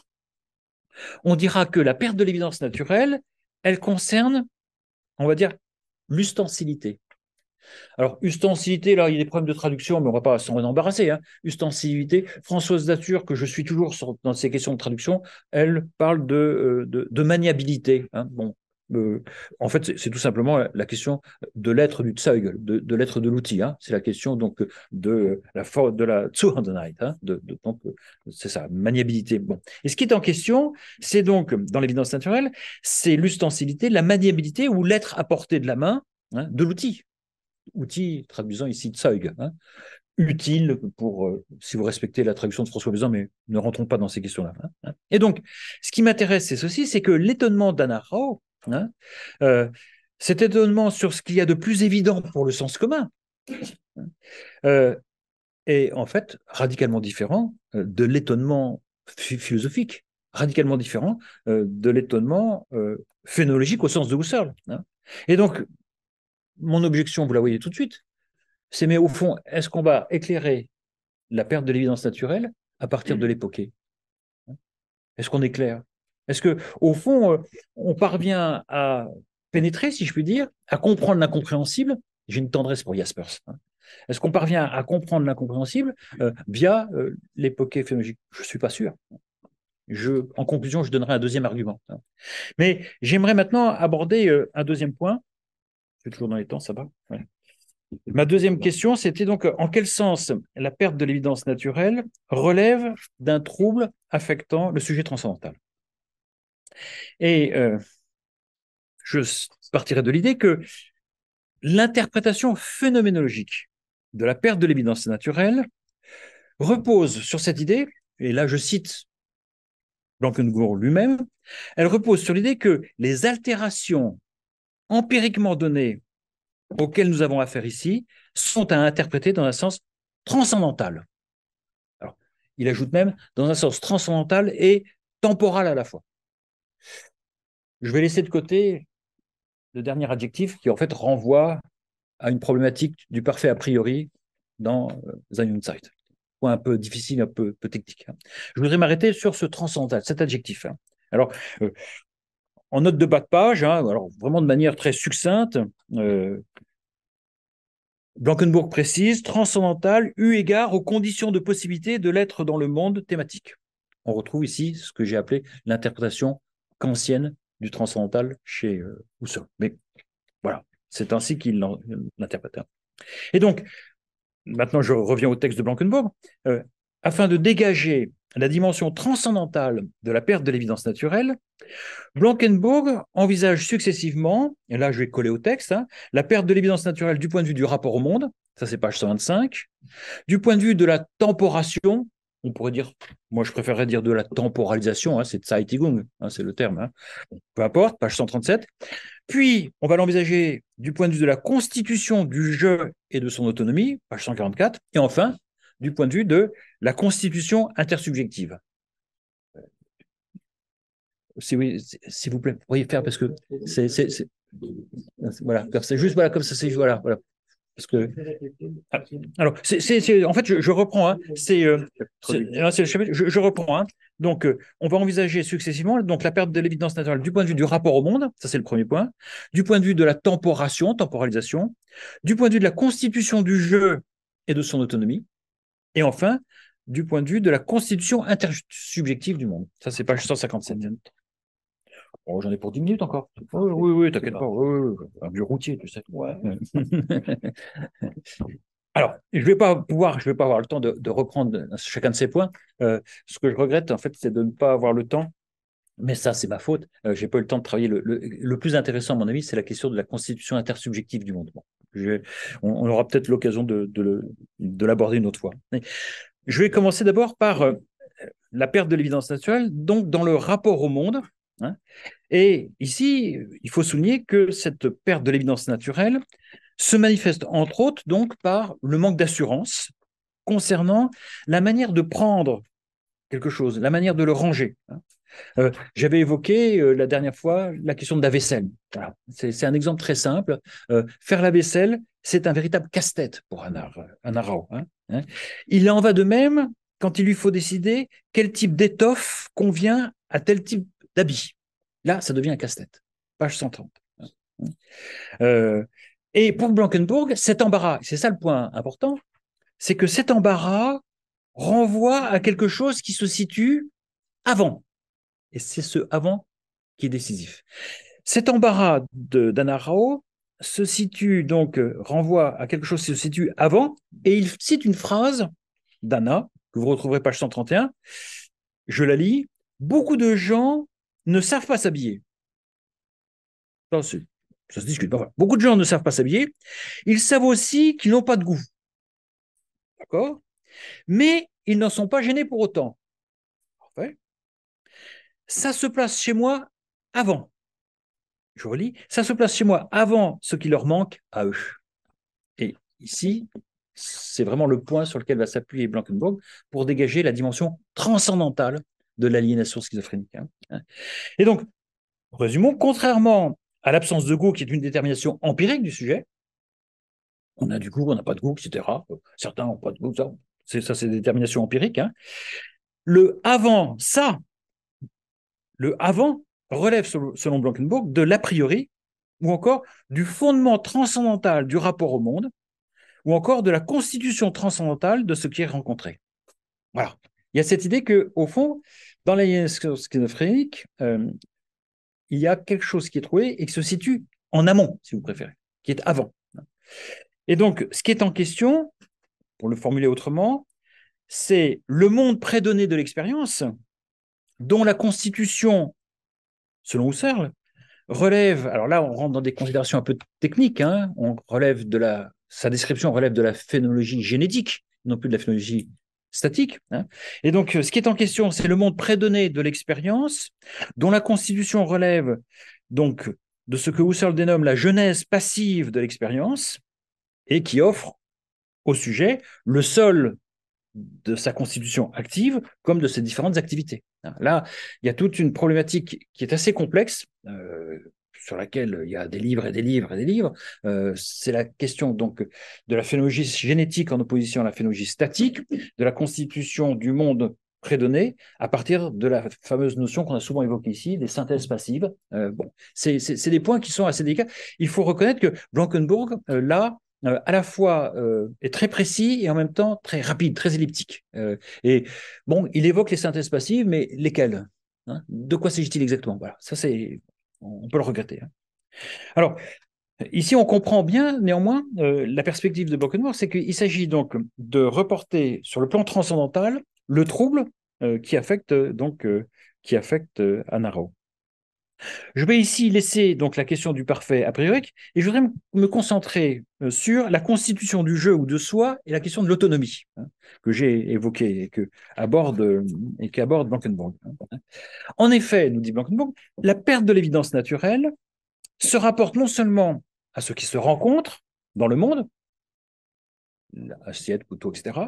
on dira que la perte de l'évidence naturelle, elle concerne, on va dire, l'ustensilité. Alors, ustensilité, là, il y a des problèmes de traduction, mais on ne va pas s'en embarrasser. Hein. Ustensilité, Françoise Dature, que je suis toujours dans ces questions de traduction, elle parle de, euh, de, maniabilité. Hein. Bon, euh, en fait, c'est tout simplement la question de l'être du Zeug, de, l'être de l'outil. Hein. C'est la question donc de la de la Zuhandenheit. Hein. De, donc, c'est ça, maniabilité. Bon. Et ce qui est en question, c'est donc dans l'évidence naturelle, c'est l'ustensilité, la maniabilité ou l'être apporté de la main de l'outil outil, traduisant ici Zeug, hein, utile pour, euh, si vous respectez la traduction de François Bézan, mais ne rentrons pas dans ces questions-là. Hein, hein. Et donc, ce qui m'intéresse, c'est ceci, c'est que l'étonnement d'Anna Rao, euh, cet étonnement sur ce qu'il y a de plus évident pour le sens commun, euh, est en fait radicalement différent de l'étonnement philosophique, radicalement différent de l'étonnement phénologique au sens de Husserl. Et donc, mon objection, vous la voyez tout de suite, c'est mais au fond, est-ce qu'on va éclairer la perte de l'évidence naturelle à partir de l'époqué Est-ce qu'on éclaire? Est-ce que au fond, euh, on parvient à pénétrer, si je puis dire, à comprendre l'incompréhensible? J'ai une tendresse pour Jaspers. Hein. Est-ce qu'on parvient à comprendre l'incompréhensible euh, via euh, l'époqué phénologique Je ne suis pas sûr. En conclusion, je donnerai un deuxième argument. Hein. Mais j'aimerais maintenant aborder un deuxième point toujours dans les temps, ça va Ma deuxième question, c'était donc en quel sens la perte de l'évidence naturelle relève d'un trouble affectant le sujet transcendantal? Et euh, je partirai de l'idée que l'interprétation phénoménologique de la perte de l'évidence naturelle repose sur cette idée, et là je cite Blankengour lui-même, elle repose sur l'idée que les altérations empiriquement données auxquelles nous avons affaire ici sont à interpréter dans un sens transcendantal. Il ajoute même dans un sens transcendantal et temporal à la fois. Je vais laisser de côté le dernier adjectif qui en fait renvoie à une problématique du parfait a priori dans Zion Site. Point un peu difficile, un peu, technique. Hein. Je voudrais m'arrêter sur ce transcendantal, cet adjectif. Hein. Alors, euh, en note de bas de page, hein, alors vraiment de manière très succincte, euh, Blankenburg précise, transcendantal, eu égard aux conditions de possibilité de l'être dans le monde thématique. On retrouve ici ce que j'ai appelé l'interprétation kantienne du transcendantal chez euh, Husserl. Mais voilà, c'est ainsi qu'il l'interprète. Et donc, maintenant je reviens au texte de Blankenburg, euh, afin de dégager la dimension transcendantale de la perte de l'évidence naturelle, Blankenburg envisage successivement, et là je vais coller au texte, hein, la perte de l'évidence naturelle du point de vue du rapport au monde, ça c'est page 125, du point de vue de la temporation, on pourrait dire, moi je préférerais dire de la temporalisation, hein, c'est Zeitigung, hein, c'est le terme, peu importe, page 137. Puis on va l'envisager du point de vue de la constitution du jeu et de son autonomie, page 144, et enfin du point de vue de la constitution intersubjective. Oui, s'il vous plaît, vous pourriez faire parce que c'est, voilà, c'est juste voilà comme ça, c'est voilà, voilà. Parce que ah, alors, c'est, en fait, je, reprends. Hein, c'est, euh, je, je, reprends. Hein. donc, euh, on va envisager successivement donc la perte de l'évidence naturelle du point de vue du rapport au monde, ça c'est le premier point, du point de vue de la temporation, temporalisation, du point de vue de la constitution du jeu et de son autonomie, et enfin, du point de vue de la constitution intersubjective du monde. Ça, c'est page 157. Oh, J'en ai pour 10 minutes encore. oui, oui, oui t'inquiète pas. Un vieux routier, tu sais. Alors, je ne vais pas pouvoir, je vais pas avoir le temps de, reprendre chacun de ces points. Euh, ce que je regrette, en fait, c'est de ne pas avoir le temps. Mais ça, c'est ma faute. Euh, j'ai pas eu le temps de travailler. Le, plus intéressant, à mon avis, c'est la question de la constitution intersubjective du monde on, aura peut-être l'occasion de, de, l'aborder une autre fois. je vais commencer d'abord par euh, la perte de l'évidence naturelle, donc dans le rapport au monde. Hein. Et ici, il faut souligner que cette perte de l'évidence naturelle se manifeste entre autres donc par le manque d'assurance concernant la manière de prendre quelque chose, la manière de le ranger. Hein. Euh, j'avais évoqué euh, la dernière fois la question de la vaisselle. C'est un exemple très simple. Euh, faire la vaisselle, c'est un véritable casse-tête pour un, arao. Hein, hein. Il en va de même quand il lui faut décider quel type d'étoffe convient à tel type d'habit. Là, ça devient un casse-tête. Page 130. et pour Blankenburg, cet embarras, c'est ça le point important, c'est que cet embarras renvoie à quelque chose qui se situe avant. Et c'est ce avant qui est décisif. Cet embarras d'Anarao se situe donc, euh, renvoie à quelque chose qui se situe avant, et il cite une phrase d'Anna, que vous retrouverez page 131. Je la lis. Beaucoup de gens ne savent pas s'habiller. Ça, se discute. Beaucoup de gens ne savent pas s'habiller. Ils savent aussi qu'ils n'ont pas de goût. D'accord? Mais ils n'en sont pas gênés pour autant. Parfait. Ça se place chez moi avant. Je relis. Ça se place chez moi avant ce qui leur manque à eux. Et ici, c'est vraiment le point sur lequel va s'appuyer Blankenburg pour dégager la dimension transcendantale de l'aliénation schizophrénique. Hein. Et donc, résumons, contrairement à l'absence de goût, qui est une détermination empirique du sujet, on a du goût, on n'a pas de goût, etc. Certains n'ont pas de goût, ça, c'est ça, c'est détermination empirique. Hein. Le avant ça, le avant relève, selon Blankenburg, de l'a priori, ou encore du fondement transcendantal du rapport au monde, ou encore de la constitution transcendantale de ce qui est rencontré. Voilà. Il y a cette idée que, au fond, dans la schizophrénique, euh, il y a quelque chose qui est trouvé et qui se situe en amont, si vous préférez, qui est avant. Et donc, ce qui est en question, pour le formuler autrement, c'est le monde prédonné de l'expérience dont la constitution, selon Husserl, relève, alors là on rentre dans des considérations un peu techniques, hein, on relève de la, sa description relève de la phénologie génétique, non plus de la phénologie statique. Hein. Et donc ce qui est en question, c'est le monde prédonné de l'expérience dont la constitution relève donc de ce que Husserl dénomme la genèse passive de l'expérience et qui offre au sujet le sol de sa constitution active comme de ses différentes activités. Là, il y a toute une problématique qui est assez complexe, euh, sur laquelle il y a des livres et des livres et des livres. Euh, c'est la question donc de la phénologie génétique en opposition à la phénologie statique, de la constitution du monde prédonné à partir de la fameuse notion qu'on a souvent évoquée ici, des synthèses passives. Euh, c'est des points qui sont assez délicats. Il faut reconnaître que Blankenburg, là, euh, à la fois euh, est très précis et en même temps très rapide, très elliptique. Euh, et bon, il évoque les synthèses passives, mais lesquelles hein? De quoi s'agit-il exactement? Voilà, ça c'est, on peut le regretter. Hein. Alors, ici on comprend bien néanmoins la perspective de Blankenburg, c'est qu'il s'agit donc de reporter sur le plan transcendantal le trouble qui affecte donc qui affecte. Je vais ici laisser donc la question du parfait a priori et je voudrais me concentrer euh, sur la constitution du jeu ou de soi et la question de l'autonomie hein, que j'ai évoquée et que aborde et qu'aborde Blankenburg. Hein. En effet, nous dit Blankenburg, la perte de l'évidence naturelle se rapporte non seulement à ce qui se rencontre dans le monde, assiette, couteau, etc.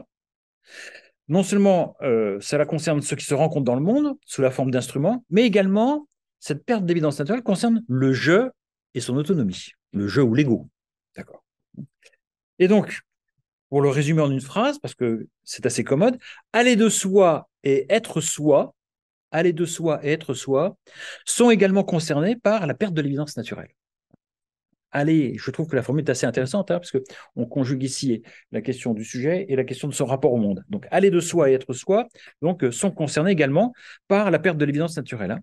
Non seulement euh, cela concerne ce qui se rencontre dans le monde sous la forme d'instruments, mais également cette perte d'évidence naturelle concerne le jeu et son autonomie, le jeu ou l'ego. Et donc, pour le résumer en une phrase, parce que c'est assez commode, aller de soi et être soi, aller de soi et être soi, sont également concernés par la perte de l'évidence naturelle. Aller, je trouve que la formule est assez intéressante, hein, parce qu'on conjugue ici la question du sujet et la question de son rapport au monde. Donc, aller de soi et être soi donc, sont concernés également par la perte de l'évidence naturelle. Hein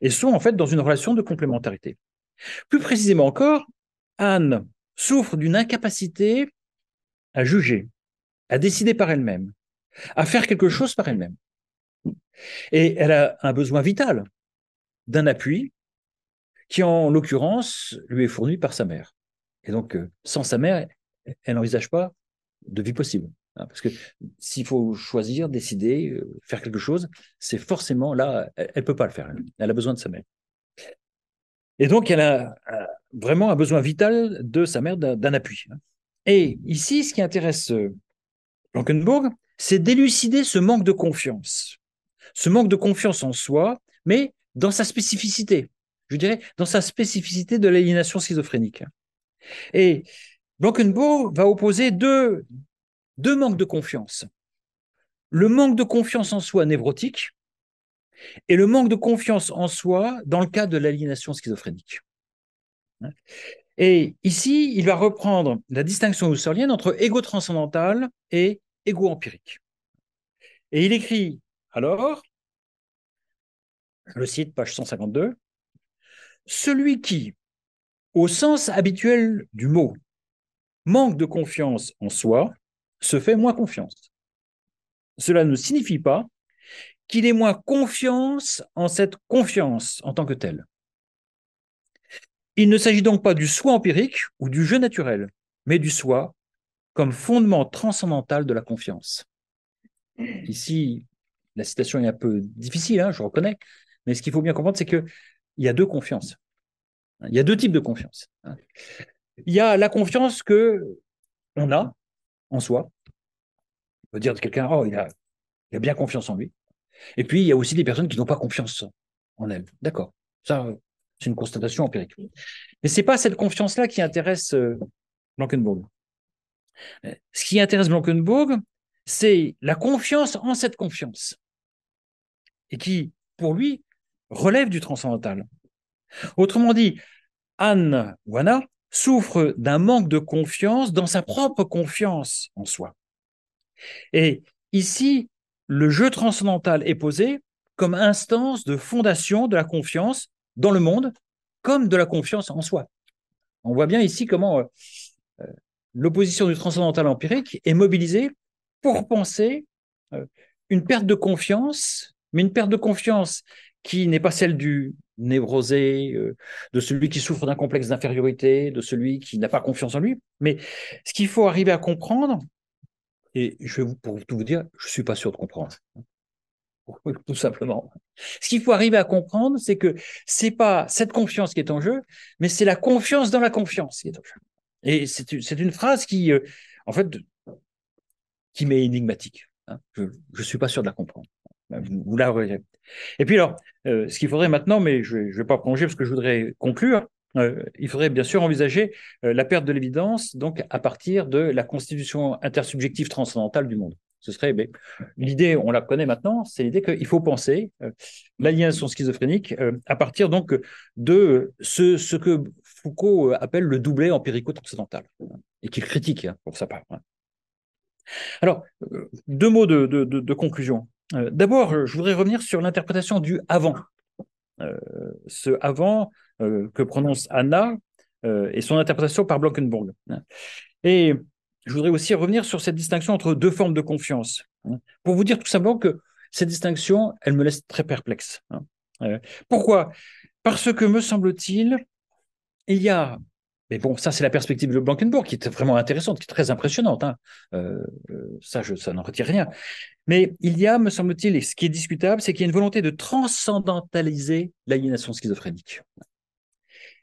et sont en fait dans une relation de complémentarité. Plus précisément encore, Anne souffre d'une incapacité à juger, à décider par elle-même, à faire quelque chose par elle-même. Et elle a un besoin vital d'un appui qui, en l'occurrence, lui est fourni par sa mère. Et donc, euh, sans sa mère, elle n'envisage pas de vie possible. Hein, parce que s'il faut choisir, décider, euh, faire quelque chose, c'est forcément là, elle ne peut pas le faire. Elle, a besoin de sa mère. Et donc, elle a vraiment un besoin vital de sa mère d'un appui. Hein. Et ici, ce qui intéresse euh, Blankenburg, c'est d'élucider ce manque de confiance. ce manque de confiance en soi, mais dans sa spécificité, je dirais dans sa spécificité de l'aliénation schizophrénique. Et Blankenburg va opposer deux, manques de confiance. Le manque de confiance en soi névrotique et le manque de confiance en soi dans le cas de l'aliénation schizophrénique. Et ici, il va reprendre la distinction husserlienne entre égo transcendantal et égo empirique. Et il écrit alors, le cite, page 152, Celui qui, au sens habituel du mot, manque de confiance en soi, se fait moins confiance. Cela ne signifie pas qu'il ait moins confiance en cette confiance en tant que telle. Il ne s'agit donc pas du soi empirique ou du jeu naturel, mais du soi comme fondement transcendantal de la confiance. Ici, la citation est un peu difficile, hein, je reconnais, mais ce qu'il faut bien comprendre, c'est qu'il y a deux confiances. Il y a deux types de confiance. Il y a la confiance que on a en soi. On peut dire de quelqu'un, oh, il a, il a bien confiance en lui. Et puis, il y a aussi des personnes qui n'ont pas confiance en elles. D'accord. Ça, c'est une constatation empirique. Mais c'est pas cette confiance-là qui intéresse euh, Blankenburg. Ce qui intéresse Blankenburg, c'est la confiance en cette confiance. Et qui, pour lui, relève du transcendantal. Autrement dit, Anne ou souffre d'un manque de confiance dans sa propre confiance en soi. Et ici, le jeu transcendantal est posé comme instance de fondation de la confiance dans le monde, comme de la confiance en soi. On voit bien ici comment euh, euh, l'opposition du transcendantal empirique est mobilisée pour penser euh, une perte de confiance, mais une perte de confiance qui n'est pas celle du névrosé, de celui qui souffre d'un complexe d'infériorité, de celui qui n'a pas confiance en lui. Mais ce qu'il faut arriver à comprendre, et je vais vous, pour tout vous dire, je suis pas sûr de comprendre. Tout simplement. Ce qu'il faut arriver à comprendre, c'est que c'est pas cette confiance qui est en jeu, mais c'est la confiance dans la confiance qui est en jeu. Et c'est une phrase qui, euh, en fait, qui m'est énigmatique. Hein. Je ne suis pas sûr de la comprendre. Vous la Et puis alors, euh, ce qu'il faudrait maintenant, mais je ne vais pas prolonger parce que je voudrais conclure, euh, il faudrait bien sûr envisager euh, la perte de l'évidence donc à partir de la constitution intersubjective transcendantale du monde. Ce serait ben, l'idée, on la connaît maintenant, c'est l'idée qu'il faut penser l'aliénation schizophrénique à partir donc de ce, que Foucault appelle le doublé empirico-transcendantal et qu'il critique hein, pour sa part. Hein. Alors, deux mots de conclusion. D'abord, je voudrais revenir sur l'interprétation du avant. ce avant euh, que prononce Anna euh, et son interprétation par Blankenburg. Et je voudrais aussi revenir sur cette distinction entre deux formes de confiance, hein, pour vous dire tout simplement que cette distinction, elle me laisse très perplexe. Hein. Euh, pourquoi? Parce que, me semble-t-il, il y a mais bon, ça, c'est la perspective de Blankenburg qui est vraiment intéressante, qui est très impressionnante. Hein. ça, je, ça n'en retire rien. Mais il y a, me semble-t-il, et ce qui est discutable, c'est qu'il y a une volonté de transcendantaliser l'aliénation schizophrénique.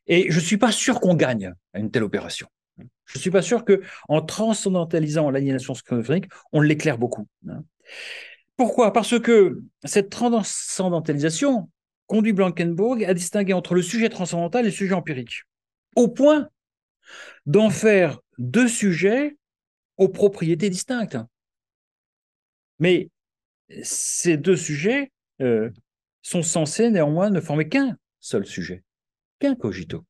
Et je ne suis pas sûr qu'on gagne à une telle opération. Je ne suis pas sûr qu'en transcendantalisant l'aliénation schizophrénique, on l'éclaire beaucoup. Hein. Pourquoi? Parce que cette transcendantalisation conduit Blankenburg à distinguer entre le sujet transcendantal et le sujet empirique, au point d'en faire deux sujets aux propriétés distinctes. Mais ces deux sujets euh, sont censés néanmoins ne former qu'un seul sujet qu'un cogito.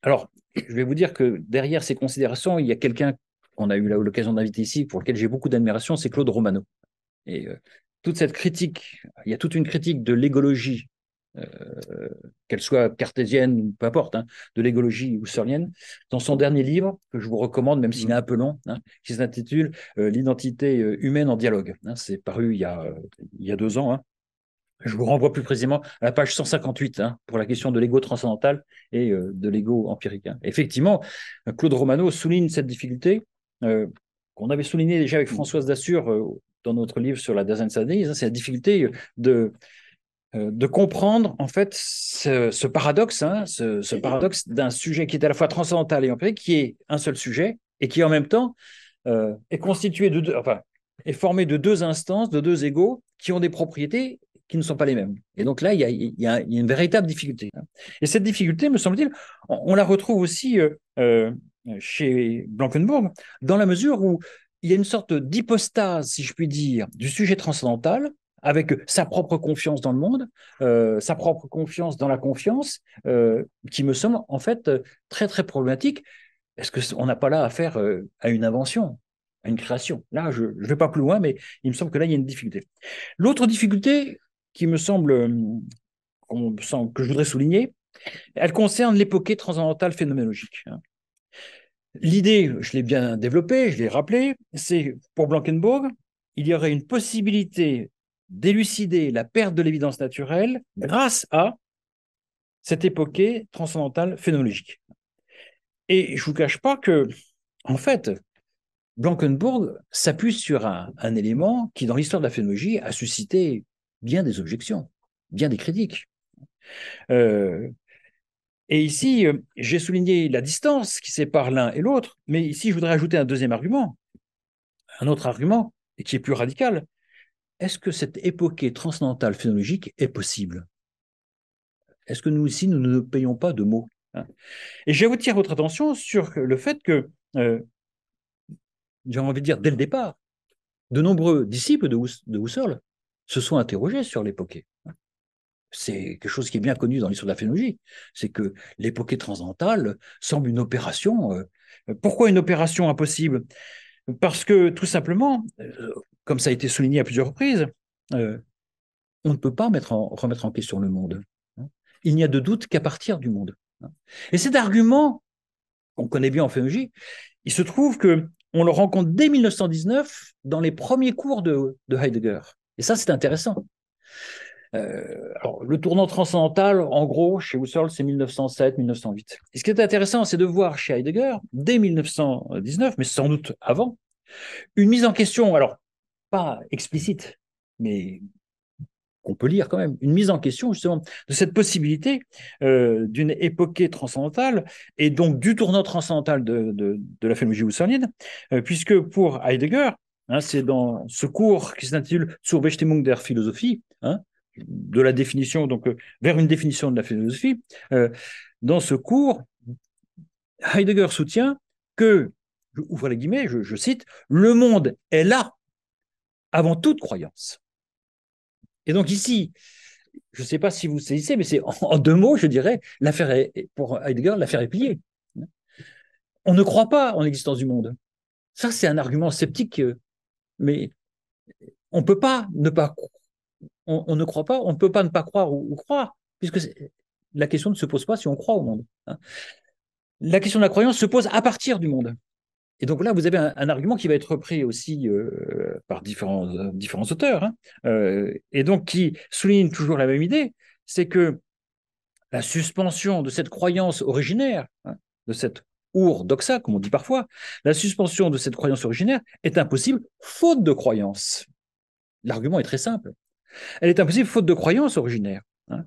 Alors, je vais vous dire que derrière ces considérations, il y a quelqu'un qu'on a eu l'occasion d'inviter ici, pour lequel j'ai beaucoup d'admiration, c'est Claude Romano. Et euh, toute cette critique, il y a toute une critique de l'égologie, euh, qu'elle soit cartésienne ou peu importe, hein, de l'égologie husserlienne, dans son dernier livre, que je vous recommande, même s'il est un peu long, hein, qui s'intitule euh, L'identité humaine en dialogue. Hein. c'est paru il y, a, il y a deux ans. Je vous renvoie plus précisément à la page 158 hein, pour la question de l'ego transcendantal et euh, de l'ego empirique. Hein. Effectivement, Claude Romano souligne cette difficulté euh, qu'on avait souligné déjà avec Françoise Dassur euh, dans notre livre sur la Dasein-Analyse, hein, c'est la difficulté de, de comprendre en fait ce, paradoxe, ce, ce, paradoxe d'un sujet qui est à la fois transcendantal et empirique, qui est un seul sujet et qui en même temps est constitué de deux, enfin, est formé de deux instances, de deux égaux qui ont des propriétés qui ne sont pas les mêmes. Et donc là, il y a, une véritable difficulté. Et cette difficulté, me semble-t-il, on, la retrouve aussi euh, euh, chez Blankenburg, dans la mesure où il y a une sorte d'hypostase, si je puis dire, du sujet transcendantal, avec sa propre confiance dans le monde, euh, sa propre confiance dans la confiance, qui me semble en fait très très problématique. Est-ce qu'on n'a pas là affaire à une invention à une création? Là, je ne vais pas plus loin, mais il me semble que là, il y a une difficulté. L'autre difficulté qui me semble, euh, que je voudrais souligner, elle concerne l'époque transcendantale phénoménologique. L'idée, je l'ai bien développée, je l'ai rappelée, c'est pour Blankenburg, il y aurait une possibilité d'élucider la perte de l'évidence naturelle grâce à cette époque transcendantale phénoménologique. Et je ne vous cache pas que, en fait, Blankenburg s'appuie sur un, élément qui, dans l'histoire de la phénologie, a suscité bien des objections, bien des critiques. Euh, et ici, euh, j'ai souligné la distance qui sépare l'un et l'autre, mais ici, je voudrais ajouter un deuxième argument, un autre argument, et qui est plus radical. Est-ce que cette époque transcendantale phénologique est possible? Est-ce que nous aussi, nous ne payons pas de mots hein? Et vous votre attention sur le fait que euh, j'ai envie de dire, dès le départ, de nombreux disciples de, Husserl se sont interrogés sur l'époque. C'est quelque chose qui est bien connu dans l'histoire de la phénologie, c'est que l'époque transcendantale semble une opération. Euh, pourquoi une opération impossible? Parce que tout simplement, euh, comme ça a été souligné à plusieurs reprises, euh, on ne peut pas mettre remettre en question le monde. Il n'y a de doute qu'à partir du monde. Et cet argument, qu'on connaît bien en phénologie, il se trouve que on le rencontre dès 1919 dans les premiers cours de, Heidegger. Et ça, c'est intéressant. Euh, alors, le tournant transcendantal, en gros, chez Husserl, c'est 1907-1908. Et ce qui est intéressant, c'est de voir chez Heidegger, dès 1919, mais sans doute avant, une mise en question, alors pas explicite, mais qu'on peut lire quand même, une mise en question justement de cette possibilité euh, d'une époque transcendantale et donc du tournant transcendantal de, de, la phénoménologie husserlienne, euh, puisque pour Heidegger, hein, c'est dans ce cours qui s'intitule Zur Bestimmung der Philosophie, hein, de la définition, donc euh, vers une définition de la philosophie, dans ce cours, Heidegger soutient que, ouvre les guillemets, je cite, le monde est là avant toute croyance. Et donc ici, je ne sais pas si vous saisissez, mais c'est en, deux mots, je dirais, l'affaire est, pour Heidegger, l'affaire est pliée. On ne croit pas en l'existence du monde. Ça, c'est un argument sceptique, mais on peut pas ne pas, on, ne croit pas, on ne peut pas ne pas croire ou, croire, puisque la question ne se pose pas si on croit au monde. Hein. La question de la croyance se pose à partir du monde. Et donc là, vous avez un, argument qui va être repris aussi euh, par différents, euh, auteurs, hein, euh, et donc qui souligne toujours la même idée, c'est que la suspension de cette croyance originaire, hein, de cette doxa, comme on dit parfois, la suspension de cette croyance originaire est impossible faute de croyance. L'argument est très simple. Elle est impossible faute de croyance originaire. Hein.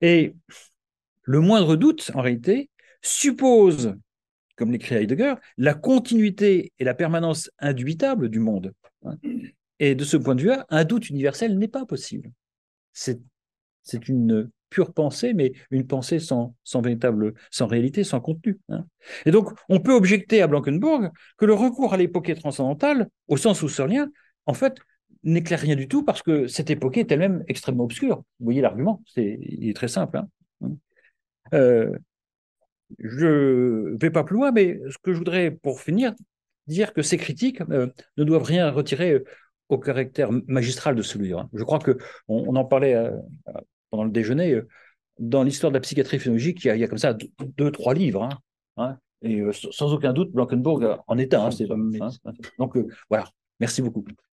Et le moindre doute, en réalité, suppose comme l'écrit Heidegger, la continuité et la permanence indubitable du monde. Hein. Et de ce point de vue-là, un doute universel n'est pas possible. C'est une pure pensée, mais une pensée sans, véritable, sans réalité, sans contenu. Hein. Et donc, on peut objecter à Blankenburg que le recours à l'époque transcendantale, au sens husserlien, en fait, n'éclaire rien du tout parce que cette époque est elle-même extrêmement obscure. Vous voyez l'argument, il est très simple. Hein. Euh, je ne vais pas plus loin, mais ce que je voudrais, pour finir, dire que ces critiques euh, ne doivent rien retirer euh, au caractère magistral de ce livre. Hein. Je crois qu'on on en parlait euh, pendant le déjeuner. dans l'histoire de la psychiatrie phénologique, il y, a, comme ça deux, trois livres. Hein, hein, et sans aucun doute, Blankenburg en est un. donc voilà, merci beaucoup.